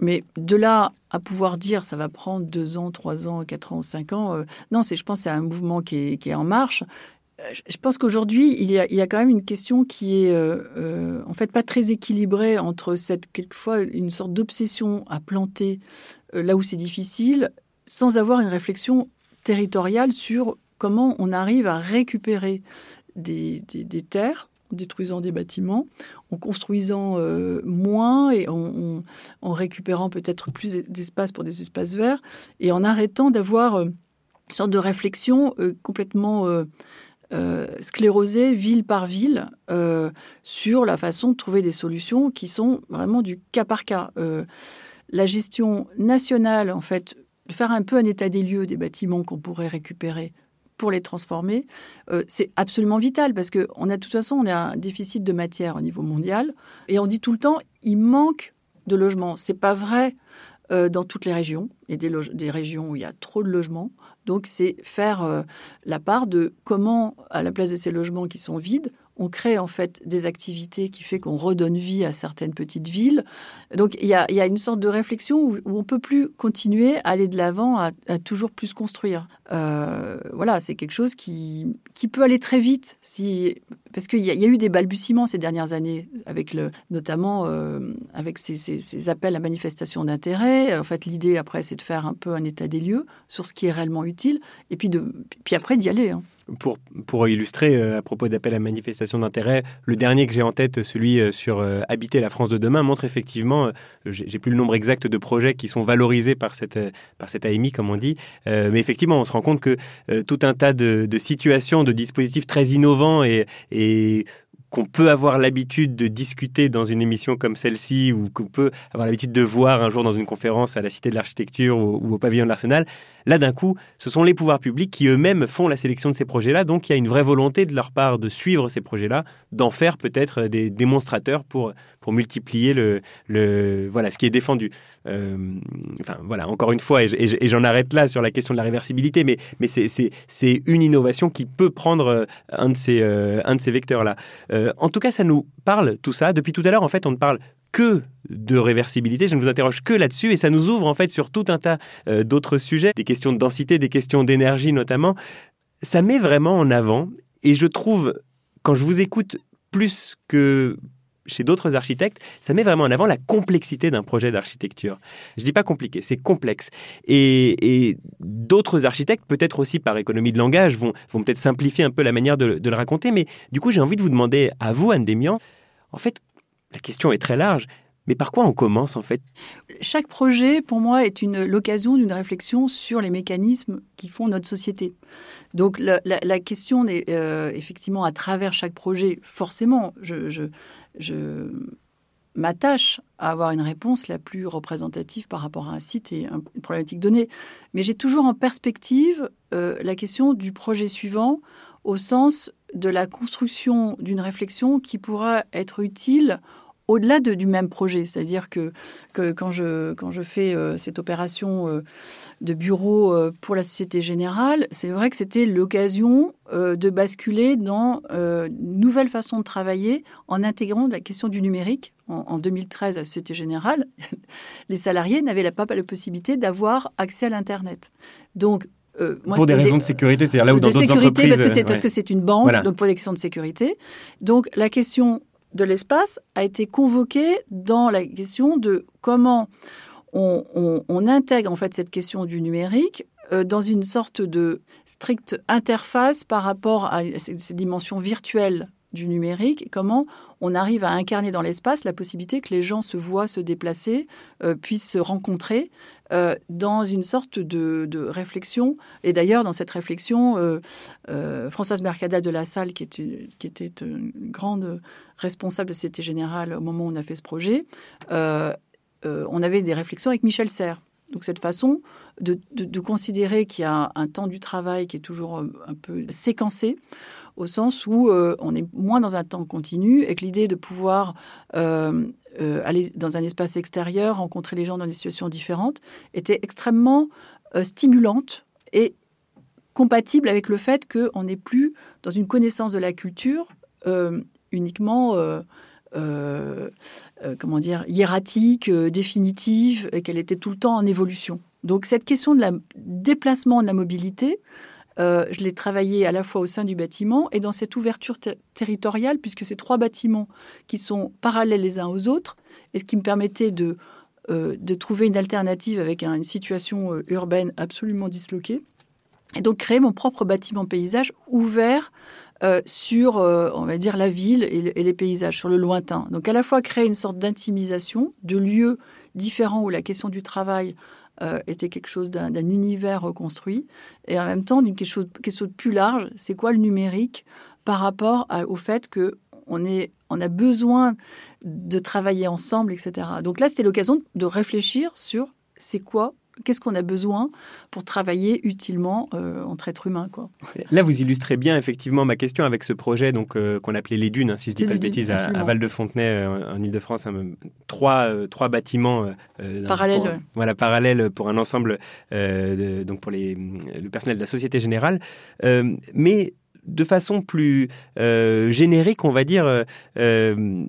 Mais de là à pouvoir dire ça va prendre deux ans, trois ans, quatre ans, cinq ans, euh, non, c'est je pense c'est un mouvement qui est, qui est, en marche. Euh, je pense qu'aujourd'hui il y, a, il y, a, quand même une question qui est euh, en fait pas très équilibrée entre cette quelquefois une sorte d'obsession à planter là où c'est difficile, sans avoir une réflexion territoriale sur comment on arrive à récupérer des, des terres détruisant des bâtiments, en construisant euh, moins et en, récupérant peut-être plus d'espace pour des espaces verts et en arrêtant d'avoir euh, une sorte de réflexion euh, complètement sclérosée ville par ville sur la façon de trouver des solutions qui sont vraiment du cas par cas. la gestion nationale, en fait, faire un peu un état des lieux des bâtiments qu'on pourrait récupérer pour les transformer, euh, c'est absolument vital parce que on a de toute façon on a un déficit de matière au niveau mondial et on dit tout le temps il manque de logements. C'est pas vrai euh, dans toutes les régions. A des, des, régions où il y a trop de logements. Donc c'est faire euh, la part de comment, à la place de ces logements qui sont vides, on crée en fait des activités qui fait qu'on redonne vie à certaines petites villes. Donc il y a, une sorte de réflexion où, on on peut plus continuer à aller de l'avant, à, toujours plus construire. Euh, voilà, c'est quelque chose qui, qui peut aller très vite parce qu'il y, a eu des balbutiements ces dernières années, avec notamment euh, avec ces, appels à manifestation d'intérêt. En fait, l'idée après, c'est de faire un peu un état des lieux sur ce qui est réellement utile, et puis de, puis après d'y aller. Hein. Pour, pour illustrer, euh, à propos d'appels à manifestation d'intérêt, le dernier que j'ai en tête, celui euh, sur Habiter la France de demain, montre effectivement, j'ai plus le nombre exact de projets qui sont valorisés par cette, par cette AMI, comme on dit, mais effectivement, on se rend compte que tout un tas de, de situations, de dispositifs très innovants et qu'on peut avoir l'habitude de discuter dans une émission comme celle-ci, ou qu'on peut avoir l'habitude de voir un jour dans une conférence à la Cité de l'Architecture ou, au pavillon de l'Arsenal, là d'un coup, ce sont les pouvoirs publics qui eux-mêmes font la sélection de ces projets-là, donc il y a une vraie volonté de leur part de suivre ces projets-là, d'en faire peut-être des démonstrateurs pour, pour multiplier le, le, voilà, ce qui est défendu. Euh, enfin voilà, encore une fois, et, j'en arrête là sur la question de la réversibilité, mais, mais c'est une innovation qui peut prendre euh, un de ces, euh, un de ces vecteurs-là. en tout cas, ça nous parle tout ça. Depuis tout à l'heure, en fait, on ne parle que de réversibilité, je ne vous interroge que là-dessus et ça nous ouvre en fait sur tout un tas d'autres sujets, des questions de densité, des questions d'énergie notamment. Ça met vraiment en avant et je trouve, quand je vous écoute plus que chez d'autres architectes, ça met vraiment en avant la complexité d'un projet d'architecture. Je dis pas compliqué, c'est complexe. Et, d'autres architectes, peut-être aussi par économie de langage, vont, vont peut-être simplifier un peu la manière de, le raconter. Mais du coup, j'ai envie de vous demander à vous, Anne Demian, en fait, la question est très large. Mais par quoi on commence en fait? Chaque projet, pour moi, est l'occasion d'une réflexion sur les mécanismes qui font notre société. Donc la, question est euh, effectivement à travers chaque projet, forcément, je, m'attache à avoir une réponse la plus représentative par rapport à un site et une problématique donnée. Mais j'ai toujours en perspective euh, la question du projet suivant au sens de la construction d'une réflexion qui pourra être utile au-delà du même projet. C'est-à-dire que, que, quand, je, quand je fais euh, cette opération euh, de bureau euh, pour la Société Générale, c'est vrai que c'était l'occasion de basculer dans une nouvelle façon de travailler en intégrant la question du numérique. En, 2013, à la Société Générale, les salariés n'avaient pas la possibilité d'avoir accès à l'Internet. Donc, pour des raisons de sécurité, c'est-à-dire là où dans d'autres entreprises... Parce que c'est parce que c'est une banque, donc pour des questions de sécurité. Donc la question de l'espace a été convoqué dans la question de comment on, intègre en fait cette question du numérique euh, dans une sorte de stricte interface par rapport à ces, dimensions virtuelles du numérique, comment on arrive à incarner dans l'espace la possibilité que les gens se voient se déplacer, euh, puissent se rencontrer euh, dans une sorte de, réflexion. Et d'ailleurs, dans cette réflexion, euh, euh, Françoise Mercadal de la Salle, qui, était, une grande responsable de Société Générale au moment où on a fait ce projet, on avait des réflexions avec Michel Serres. Donc cette façon de considérer qu'il y a un temps du travail qui est toujours un peu séquencé, au sens où on est moins dans un temps continu et que l'idée de pouvoir euh, aller dans un espace extérieur, rencontrer les gens dans des situations différentes, était extrêmement euh, stimulante et compatible avec le fait qu'on n'est plus dans une connaissance de la culture euh, uniquement, comment dire, hiératique, définitive, et qu'elle était tout le temps en évolution. Donc cette question de la déplacement de la mobilité, euh, je l'ai travaillé à la fois au sein du bâtiment et dans cette ouverture territoriale, puisque c'est trois bâtiments qui sont parallèles les uns aux autres, et ce qui me permettait de, euh, de trouver une alternative avec une situation euh, urbaine absolument disloquée. Et donc créer mon propre bâtiment paysage ouvert sur, on va dire, la ville et, et, les paysages, sur le lointain. Donc à la fois créer une sorte d'intimisation de lieux différents où la question du travail euh, était quelque chose d'un univers reconstruit, et en même temps d'une quelque chose, quelque chose de plus large, c'est quoi le numérique par rapport au fait que on, est, on a besoin de travailler ensemble, etc. Donc là, c'était l'occasion de réfléchir sur c'est quoi qu'est-ce qu'on a besoin pour travailler utilement euh, entre êtres humains quoi. Là, vous illustrez bien effectivement ma question avec ce projet donc euh, qu'on appelait les dunes, hein, si je dis pas de bêtises, à, Val de Fontenay euh, en Île-de-France, hein, trois trois bâtiments parallèles. Voilà parallèles pour un ensemble donc pour les le personnel de la Société Générale, mais de façon plus euh, générique, on va dire, euh, euh,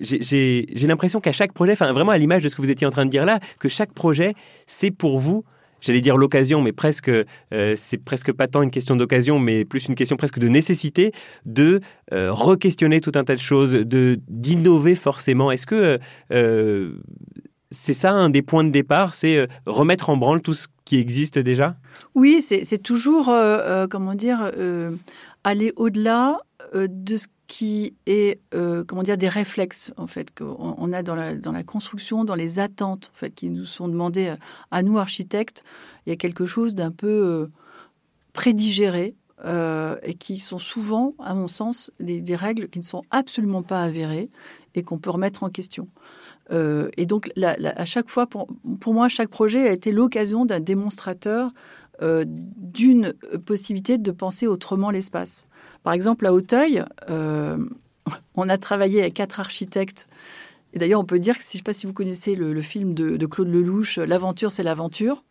j'ai l'impression qu'à chaque projet, enfin vraiment à l'image de ce que vous étiez en train de dire là, que chaque projet, c'est pour vous j'allais dire l'occasion, mais presque, c'est presque pas tant une question d'occasion, mais plus une question presque de nécessité de re-questionner tout un tas de choses, de d'innover forcément. Est-ce que c'est ça un des points de départ, c'est remettre en branle tout ce qui existe déjà? Oui, c'est toujours, comment dire, aller au-delà euh, de ce qui est euh, comment dire des réflexes en fait qu'on a dans la, dans la construction, dans les attentes en fait qui nous sont demandées à nous architectes. Il y a quelque chose d'un peu euh, prédigéré et qui sont souvent, à mon sens, des, des, règles qui ne sont absolument pas avérées et qu'on peut remettre en question. et donc, à chaque fois, pour, pour, moi, chaque projet a été l'occasion d'un démonstrateur euh, d'une possibilité de penser autrement l'espace. Par exemple, à Auteuil, euh, on a travaillé avec quatre architectes. Et d'ailleurs, on peut dire que, si, je ne sais pas si vous connaissez le, film de, Claude Lelouch, L'aventure, c'est l'aventure.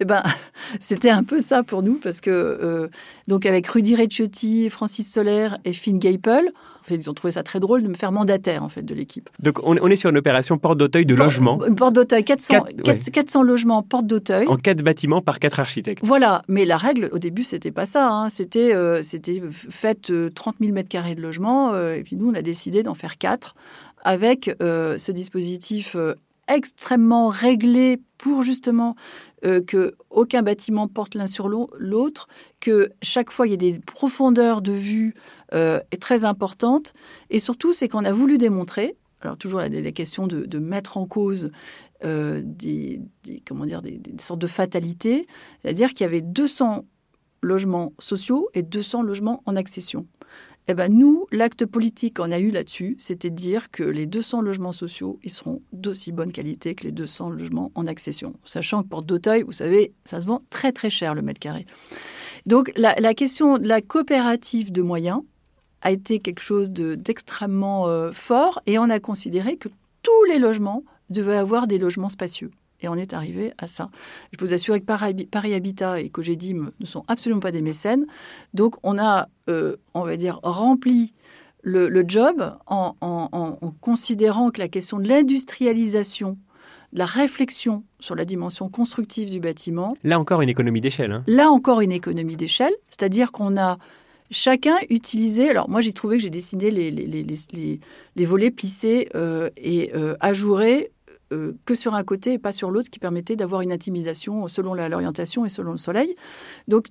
Eh ben, c'était un peu ça pour nous, parce que, euh, donc avec Rudy Reciotti, Francis Soler et Finn Gapel, ils ont trouvé ça très drôle de me faire mandataire en fait de l'équipe. Donc on, est sur une opération porte d'Auteuil de logement. Porte d'Auteuil, 400, 400 logements porte d'Auteuil. En quatre bâtiments par quatre architectes. Voilà, mais la règle au début c'était pas ça. Hein. C'était euh, c'était faites 30 000 mètres carrés de logement euh, et puis nous on a décidé d'en faire quatre avec euh, ce dispositif extrêmement réglé pour justement euh, que aucun bâtiment porte l'un sur l'autre, que chaque fois il y a des profondeurs de vue euh, très importantes, et surtout c'est qu'on a voulu démontrer, alors toujours la, question de, mettre en cause euh, des, comment dire, des, sortes de fatalités, c'est-à-dire qu'il y avait 200 logements sociaux et 200 logements en accession. Eh ben nous, l'acte politique qu'on a eu là-dessus, c'était de dire que les 200 logements sociaux, ils seront d'aussi bonne qualité que les 200 logements en accession. Sachant que Porte d'Auteuil, vous savez, ça se vend très très cher le mètre carré. Donc la question de la coopérative de moyens a été quelque chose d'extrêmement euh, fort et on a considéré que tous les logements devaient avoir des logements spacieux. Et on est arrivé à ça. Je peux vous assurer que Paris, Habitat et Cogedim ne sont absolument pas des mécènes. Donc on a, euh, on va dire, rempli le, job en, considérant que la question de l'industrialisation, de la réflexion sur la dimension constructive du bâtiment. Là encore une économie d'échelle. Hein. Là encore une économie d'échelle, c'est-à-dire qu'on a chacun utilisé. Alors moi j'ai trouvé que j'ai dessiné les, les, volets plissés euh, et euh, ajourés euh, que sur un côté et pas sur l'autre, ce qui permettait d'avoir une intimisation selon l'orientation et selon le soleil. Donc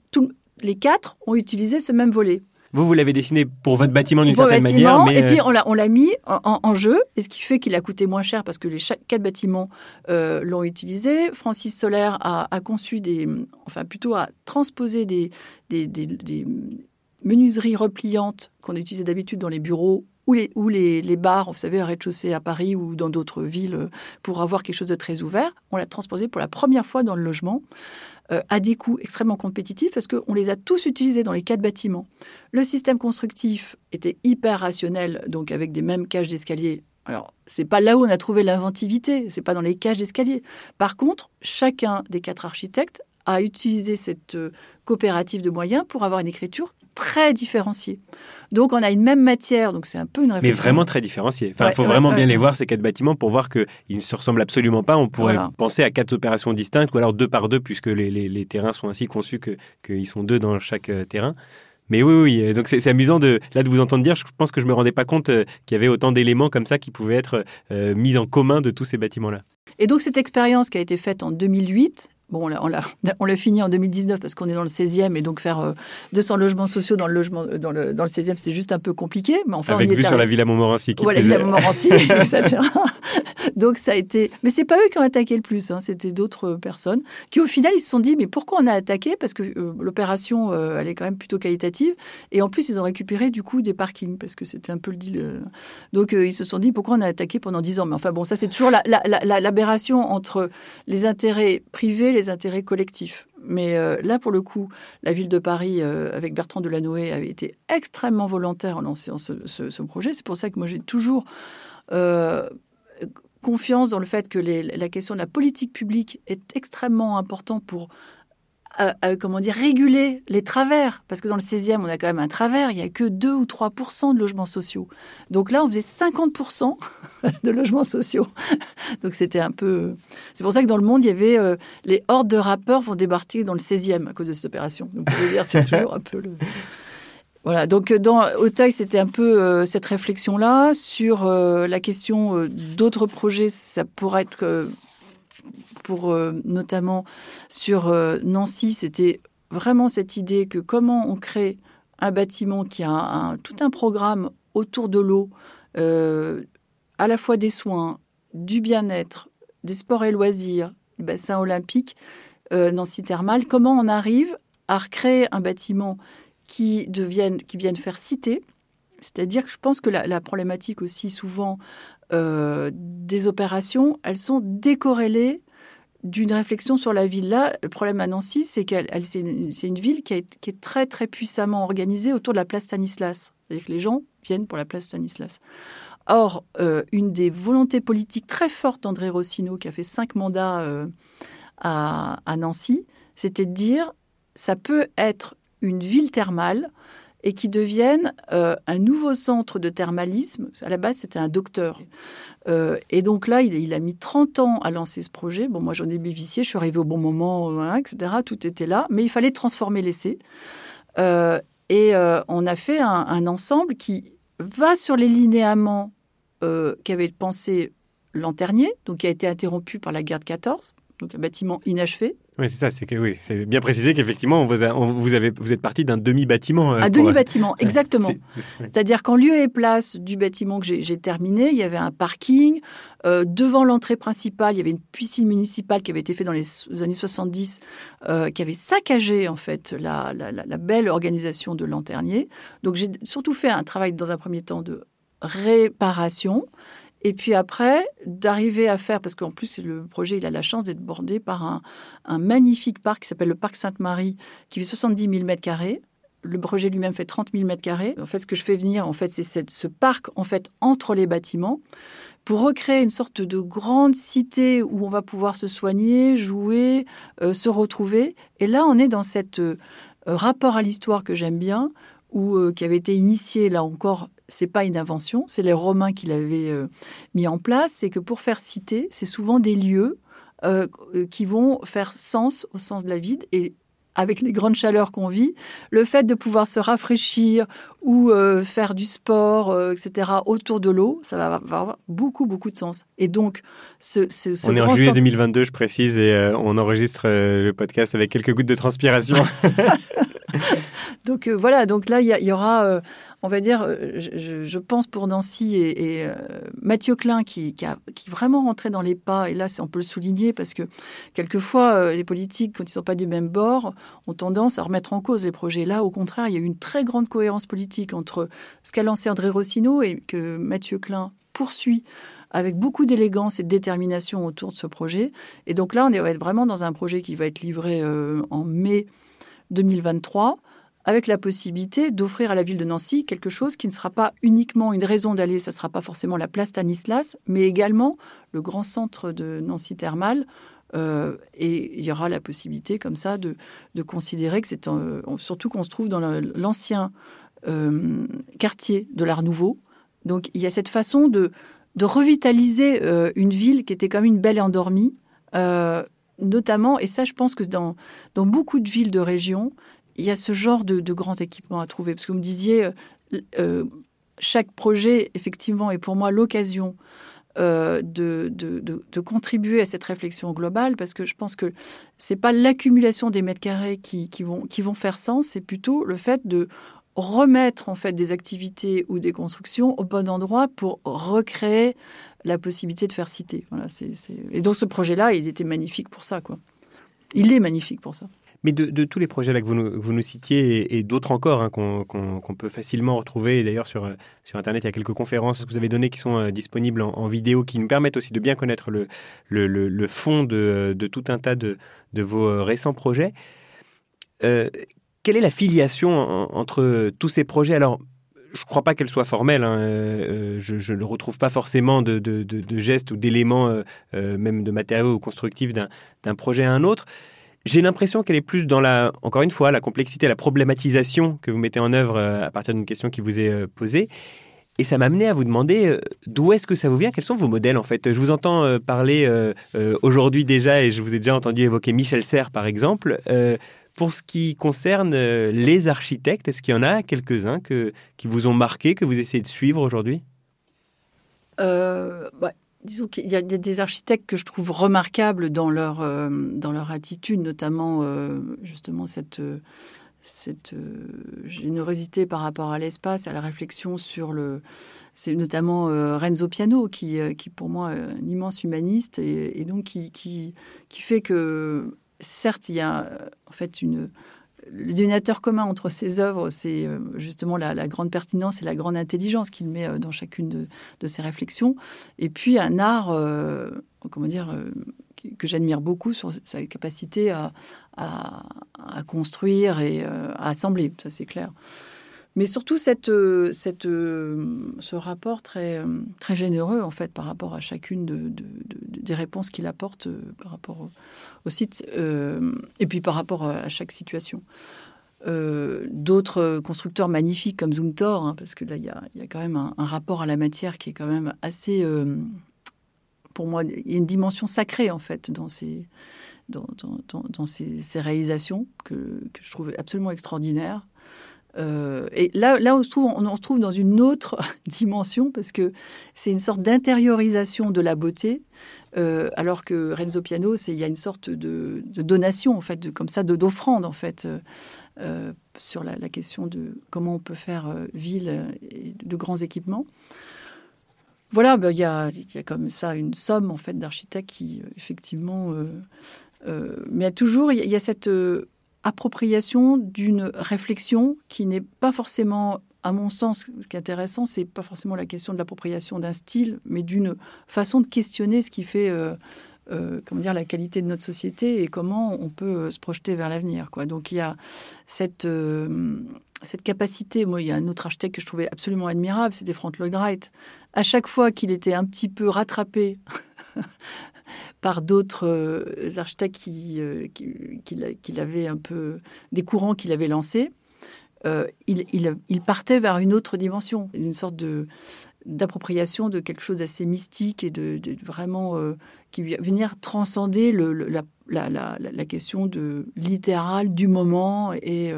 les quatre ont utilisé ce même volet. Vous, vous l'avez dessiné pour votre bâtiment d'une certaine manière. Mais... Et puis, on l'a mis en, jeu, et ce qui fait qu'il a coûté moins cher parce que les quatre bâtiments euh, l'ont utilisé. Francis Solaire a, conçu des. Enfin, plutôt a transposé des, des, des menuiseries repliantes qu'on utilisait d'habitude dans les bureaux ou les, bars, vous savez, à rez-de-chaussée à Paris ou dans d'autres villes, euh, pour avoir quelque chose de très ouvert. On l'a transposé pour la première fois dans le logement euh, à des coûts extrêmement compétitifs parce qu'on les a tous utilisés dans les quatre bâtiments. Le système constructif était hyper rationnel, donc avec des mêmes cages d'escalier. Alors, c'est pas là où on a trouvé l'inventivité, c'est pas dans les cages d'escalier. Par contre, chacun des quatre architectes a utilisé cette euh, coopérative de moyens pour avoir une écriture très différenciés. Donc on a une même matière, donc c'est un peu une réflexion. Mais vraiment très différenciée. Enfin, il faut vraiment bien les voir ces quatre bâtiments pour voir qu'ils ne se ressemblent absolument pas. On pourrait penser à quatre opérations distinctes ou alors deux par deux puisque les, les, terrains sont ainsi conçus qu'ils sont deux dans chaque euh, terrain. Mais oui, oui, donc c'est amusant de là de vous entendre dire. Je pense que je me rendais pas compte euh, qu'il y avait autant d'éléments comme ça qui pouvaient être euh, mis en commun de tous ces bâtiments-là. Et donc cette expérience qui a été faite en 2008, Bon, on l'a, on l'a fini en 2019 parce qu'on est dans le 16e et donc faire 200 euh, logements sociaux dans le logement dans le, dans le 16e, c'était juste un peu compliqué. Mais enfin, Avec on y vue sur la Villa Montmorency. Qui voilà, la Villa Montmorency, etc. donc ça a été... Mais c'est pas eux qui ont attaqué le plus, hein, c'était d'autres personnes qui au final, ils se sont dit, mais pourquoi on a attaqué? Parce que euh, l'opération, euh, elle est quand même plutôt qualitative. Et en plus, ils ont récupéré du coup des parkings parce que c'était un peu le deal. Donc ils se sont dit, pourquoi on a attaqué pendant 10 ans? Mais enfin bon, ça c'est toujours l'aberration la, entre les intérêts privés, les intérêts collectifs. Mais euh, là, pour le coup, la ville de Paris, euh, avec Bertrand Delanoë, avait été extrêmement volontaire en lançant ce, projet. C'est pour ça que moi, j'ai toujours euh, confiance dans le fait que la question de la politique publique est extrêmement importante pour comment dire, réguler les travers. Parce que dans le 16e, on a quand même un travers, il n'y a que 2 ou 3% de logements sociaux. Donc là, on faisait 50% de logements sociaux. Donc c'était un peu. C'est pour ça que dans le monde, il y avait euh, les hordes de rappeurs vont débarquer dans le 16e à cause de cette opération. Donc, dire, c'est toujours un peu le. Voilà, donc euh, dans Auteuil, c'était un peu euh, cette réflexion-là sur la question d'autres projets. Ça pourrait être pour euh, notamment sur euh, Nancy, c'était vraiment cette idée que comment on crée un bâtiment qui a tout un programme autour de l'eau, euh, à la fois des soins, du bien-être, des sports et loisirs, du bassin olympique, Nancy Thermal, comment on arrive à recréer un bâtiment qui, devienne, qui vienne faire cité? C'est-à-dire que je pense que la, la problématique aussi souvent des opérations, elles sont décorrélées d'une réflexion sur la ville. Là, le problème à Nancy, c'est qu'elle, c'est une, ville qui, est très très puissamment organisée autour de la place Stanislas. C'est-à-dire que les gens viennent pour la place Stanislas. Or, euh, une des volontés politiques très fortes d'André Rossino, qui a fait cinq mandats euh, à, Nancy, c'était de dire ça peut être une ville thermale et qui devienne un nouveau centre de thermalisme. À la base, c'était un docteur. et donc là, il, a mis 30 ans à lancer ce projet. Bon, moi, j'en ai bénéficié, je suis arrivée au bon moment, etc. Tout était là, mais il fallait transformer l'essai. et on a fait un, un, ensemble qui va sur les linéaments qu'avait pensé Lanternier, donc qui a été interrompu par la guerre de 14, donc un bâtiment inachevé. Oui, c'est ça, c'est que oui, c'est bien précisé qu'effectivement, vous, vous, avez, vous êtes parti d'un demi-bâtiment. Euh, un demi-bâtiment, exactement. C'est-à-dire qu'en lieu et place du bâtiment que j'ai terminé, il y avait un parking. Euh, devant l'entrée principale, il y avait une piscine municipale qui avait été faite dans les années 70, euh, qui avait saccagé en fait la, la, la belle organisation de Lanternier. Donc j'ai surtout fait un travail dans un premier temps de réparation. Et puis après, d'arriver à faire, parce qu'en plus, le projet, il a la chance d'être bordé par un, magnifique parc qui s'appelle le Parc Sainte-Marie, qui fait 70 000 mètres carrés. Le projet lui-même fait 30 000 mètres carrés. En fait, ce que je fais venir, en fait, c'est ce parc, en fait, entre les bâtiments, pour recréer une sorte de grande cité où on va pouvoir se soigner, jouer, euh, se retrouver. Et là, on est dans cet euh, rapport à l'histoire que j'aime bien, ou euh, qui avait été initié, là encore, c'est pas une invention, c'est les Romains qui l'avaient euh, mis en place, c'est que pour faire cité, c'est souvent des lieux euh, qui vont faire sens au sens de la vie et avec les grandes chaleurs qu'on vit, le fait de pouvoir se rafraîchir ou euh, faire du sport, etc., autour de l'eau, ça va avoir beaucoup, beaucoup de sens. Et donc, ce, ce, On est en juillet 2022, je précise, et on enregistre le podcast avec quelques gouttes de transpiration. donc voilà, donc là, il y, aura on va dire, euh, je, pense pour Nancy et, euh, Mathieu Klein qui, vraiment rentré dans les pas. Et là, on peut le souligner parce que quelquefois, euh, les politiques, quand ils ne sont pas du même bord, ont tendance à remettre en cause les projets. Là, au contraire, il y a eu une très grande cohérence politique entre ce qu'a lancé André Rossino et que Mathieu Klein poursuit avec beaucoup d'élégance et de détermination autour de ce projet. Et donc là, on est vraiment dans un projet qui va être livré en mai 2023 avec la possibilité d'offrir à la ville de Nancy quelque chose qui ne sera pas uniquement une raison d'aller, ça ne sera pas forcément la place Stanislas, mais également le grand centre de Nancy thermal. Euh, et il y aura la possibilité comme ça de, considérer que c'est surtout qu'on se trouve dans l'ancien euh, quartier de l'Art Nouveau. Donc il y a cette façon de, de revitaliser euh, une ville qui était comme une belle endormie, notamment, et ça je pense que dans, dans beaucoup de villes de région, il y a ce genre de, grand équipement à trouver. Parce que vous me disiez, euh, euh, chaque projet, effectivement, est pour moi l'occasion euh, de, de, contribuer à cette réflexion globale, parce que je pense que c'est pas l'accumulation des mètres carrés qui, vont, faire sens, c'est plutôt le fait de remettre en fait des activités ou des constructions au bon endroit pour recréer la possibilité de faire citer. Voilà, Et donc ce projet-là, il était magnifique pour ça, quoi. Il est magnifique pour ça. Mais de, tous les projets que vous nous, citiez et, d'autres encore hein, qu'on peut facilement retrouver, d'ailleurs sur, sur Internet, il y a quelques conférences que vous avez données qui sont euh, disponibles en, vidéo, qui nous permettent aussi de bien connaître le, fond de, tout un tas de, vos euh, récents projets. Euh, quelle est la filiation entre tous ces projets? Alors, je ne crois pas qu'elle soit formelle. Hein, je ne retrouve pas forcément de, de, gestes ou d'éléments, même de matériaux constructifs d'un projet à un autre. J'ai l'impression qu'elle est plus dans la, encore une fois, la complexité, la problématisation que vous mettez en œuvre euh, à partir d'une question qui vous est euh, posée. Et ça m'a amené à vous demander euh, d'où est-ce que ça vous vient, quels sont vos modèles en fait? Je vous entends parler aujourd'hui déjà et je vous ai déjà entendu évoquer Michel Serres par exemple. Pour ce qui concerne les architectes, est-ce qu'il y en a quelques-uns qui vous ont marqué, que vous essayez de suivre aujourd'hui? Disons qu'il y a des architectes que je trouve remarquables dans leur, euh, dans leur attitude, notamment euh, justement cette, euh, générosité par rapport à l'espace, à la réflexion sur le. C'est notamment Renzo Piano, qui, qui pour moi est un immense humaniste et, donc qui, qui, qui fait que, certes, il y a en fait une le dénominateur commun entre ces œuvres, c'est euh, justement la, grande pertinence et la grande intelligence qu'il met euh, dans chacune de, ses réflexions. Et puis un art, euh, comment dire, que j'admire beaucoup sur sa capacité à construire et à assembler, ça c'est clair mais surtout cette, euh, euh, ce rapport très, euh, très généreux en fait par rapport à chacune de, des réponses qu'il apporte par rapport au, site et puis par rapport à chaque situation. d'autres constructeurs magnifiques comme Zumthor, hein, parce que là, il y a, quand même un, rapport à la matière qui est quand même assez, pour moi, il y a une dimension sacrée en fait dans ces, dans, ces, réalisations que, que, je trouve absolument extraordinaires. Euh, et là, là on, se trouve, dans une autre dimension parce que c'est une sorte d'intériorisation de la beauté, euh, alors que Renzo Piano, il y a une sorte de, donation en fait, de, comme ça, d'offrande en fait, euh, sur la, question de comment on peut faire ville et de grands équipements. Voilà, ben, il y, a, y, a, comme ça une somme en fait d'architectes qui effectivement, mais il y a toujours il y a cette appropriation d'une réflexion qui n'est pas forcément, à mon sens, ce qui est intéressant, c'est pas forcément la question de l'appropriation d'un style, mais d'une façon de questionner ce qui fait, euh, euh, comment dire, la qualité de notre société et comment on peut euh, se projeter vers l'avenir. Quoi. Donc il y a cette cette capacité. Moi, il y a un autre architecte que je trouvais absolument admirable, c'était Frank Lloyd Wright. À chaque fois qu'il était un petit peu rattrapé par d'autres euh, architectes qui, euh, qui, avaient un peu des courants qu'il avait lancés, euh, il, partait vers une autre dimension, une sorte de d'appropriation de quelque chose d'assez mystique et de, vraiment qui vient venir transcender la, question de littérale du moment et,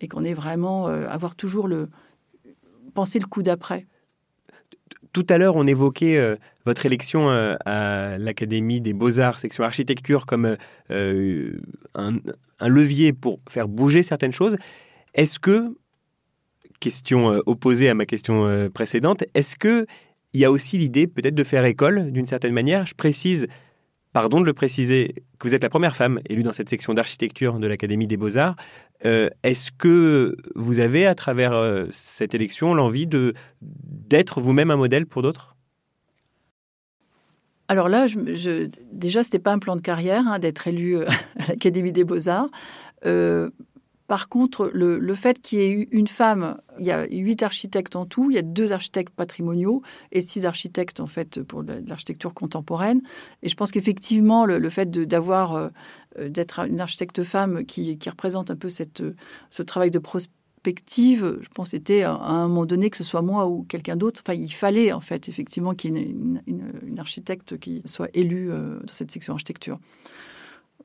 et qu'on est vraiment avoir toujours le penser le coup d'après. Tout à l'heure, on évoquait euh, votre élection euh, à l'Académie des Beaux-Arts, section architecture, comme euh, un, levier pour faire bouger certaines choses. Est-ce que, question opposée à ma question précédente, est-ce que il y a aussi l'idée peut-être de faire école d'une certaine manière? Je précise, pardon de le préciser, que vous êtes la première femme élue dans cette section d'architecture de l'Académie des Beaux-Arts. Euh, est-ce que vous avez, à travers euh, cette élection, l'envie d'être vous-même un modèle pour d'autres? Alors là, je, déjà, ce n'était pas un plan de carrière hein, d'être élu euh, à l'Académie des beaux-arts. Par contre, le, fait qu'il y ait eu une femme, il y a huit architectes en tout, il y a deux architectes patrimoniaux et six architectes en fait pour l'architecture contemporaine. Et je pense qu'effectivement, le, fait d'avoir euh, d'être une architecte femme qui, représente un peu ce travail de prospective, je pense c'était à un moment donné que ce soit moi ou quelqu'un d'autre. Enfin, il fallait en fait effectivement qu'il y ait une, architecte qui soit élue euh, dans cette section architecture.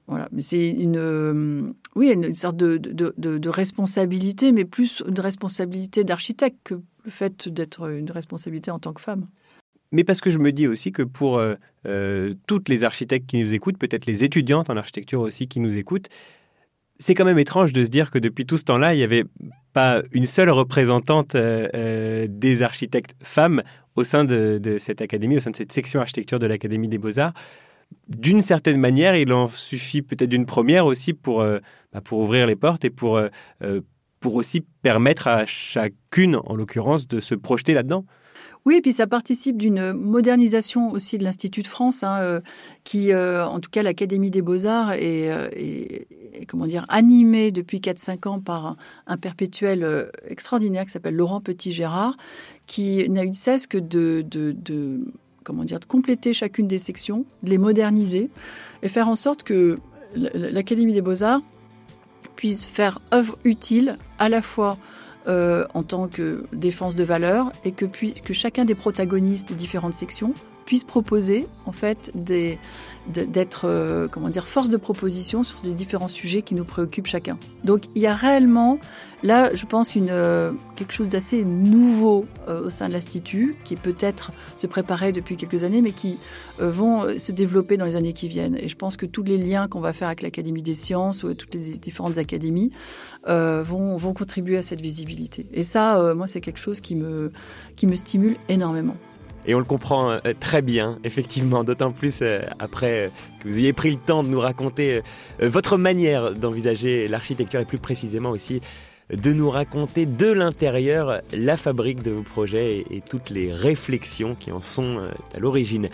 Voilà, c'est une, euh, oui, une sorte de, responsabilité, mais plus une responsabilité d'architecte que le fait d'être une responsabilité en tant que femme. Mais parce que je me dis aussi que pour euh, toutes les architectes qui nous écoutent, peut-être les étudiantes en architecture aussi qui nous écoutent, c'est quand même étrange de se dire que depuis tout ce temps-là, il n'y avait pas une seule représentante des architectes femmes au sein de, cette académie, au sein de cette section architecture de l'Académie des Beaux-Arts d'une certaine manière, il en suffit peut-être d'une première aussi pour, euh, bah, pour ouvrir les portes et pour, euh, euh, pour aussi permettre à chacune, en l'occurrence, de se projeter là-dedans. Oui, et puis ça participe d'une modernisation aussi de l'Institut de France, hein, qui, en tout cas, l'Académie des Beaux-Arts est, comment dire, animée depuis 4-5 ans par un, perpétuel extraordinaire qui s'appelle Laurent Petit-Gérard, qui n'a eu de cesse que de, de comment dire, de compléter chacune des sections, de les moderniser et faire en sorte que l'Académie des beaux-arts puisse faire œuvre utile à la fois euh, en tant que défense de valeur et que, puis, que chacun des protagonistes des différentes sections puisse proposer en fait d'être euh, comment dire force de proposition sur les différents sujets qui nous préoccupent chacun. Donc il y a réellement là, je pense une euh, quelque chose d'assez nouveau euh, au sein de l'institut qui peut-être se préparait depuis quelques années, mais qui vont se développer dans les années qui viennent. Et je pense que tous les liens qu'on va faire avec l'Académie des sciences ou toutes les différentes académies vont vont contribuer à cette visibilité. Et ça, moi, c'est quelque chose qui me qui me stimule énormément. Et on le comprend euh, très bien, effectivement, d'autant plus euh, après euh, que vous ayez pris le temps de nous raconter votre manière d'envisager l'architecture et plus précisément aussi de nous raconter de l'intérieur la fabrique de vos projets et, toutes les réflexions qui en sont à l'origine.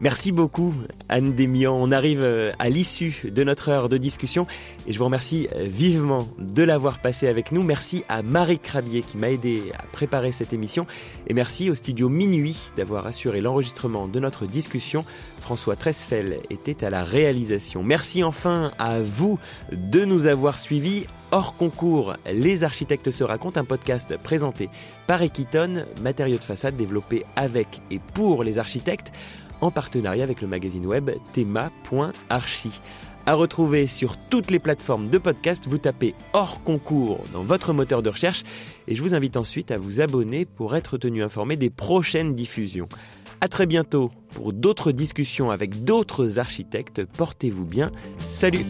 Merci beaucoup Anne Desmian. On arrive euh, à l'issue de notre heure de discussion et je vous remercie euh, vivement de l'avoir passé avec nous. Merci à Marie Crabier qui m'a aidé à préparer cette émission et merci au studio Minuit d'avoir assuré l'enregistrement de notre discussion. François Tresfel était à la réalisation. Merci enfin à vous de nous avoir suivis hors concours Les architectes se racontent, un podcast présenté par Equiton, matériaux de façade développés avec et pour les architectes, en partenariat avec le magazine web thema.archi. À retrouver sur toutes les plateformes de podcast, vous tapez hors concours dans votre moteur de recherche et je vous invite ensuite à vous abonner pour être tenu informé des prochaines diffusions. À très bientôt pour d'autres discussions avec d'autres architectes. Portez-vous bien. Salut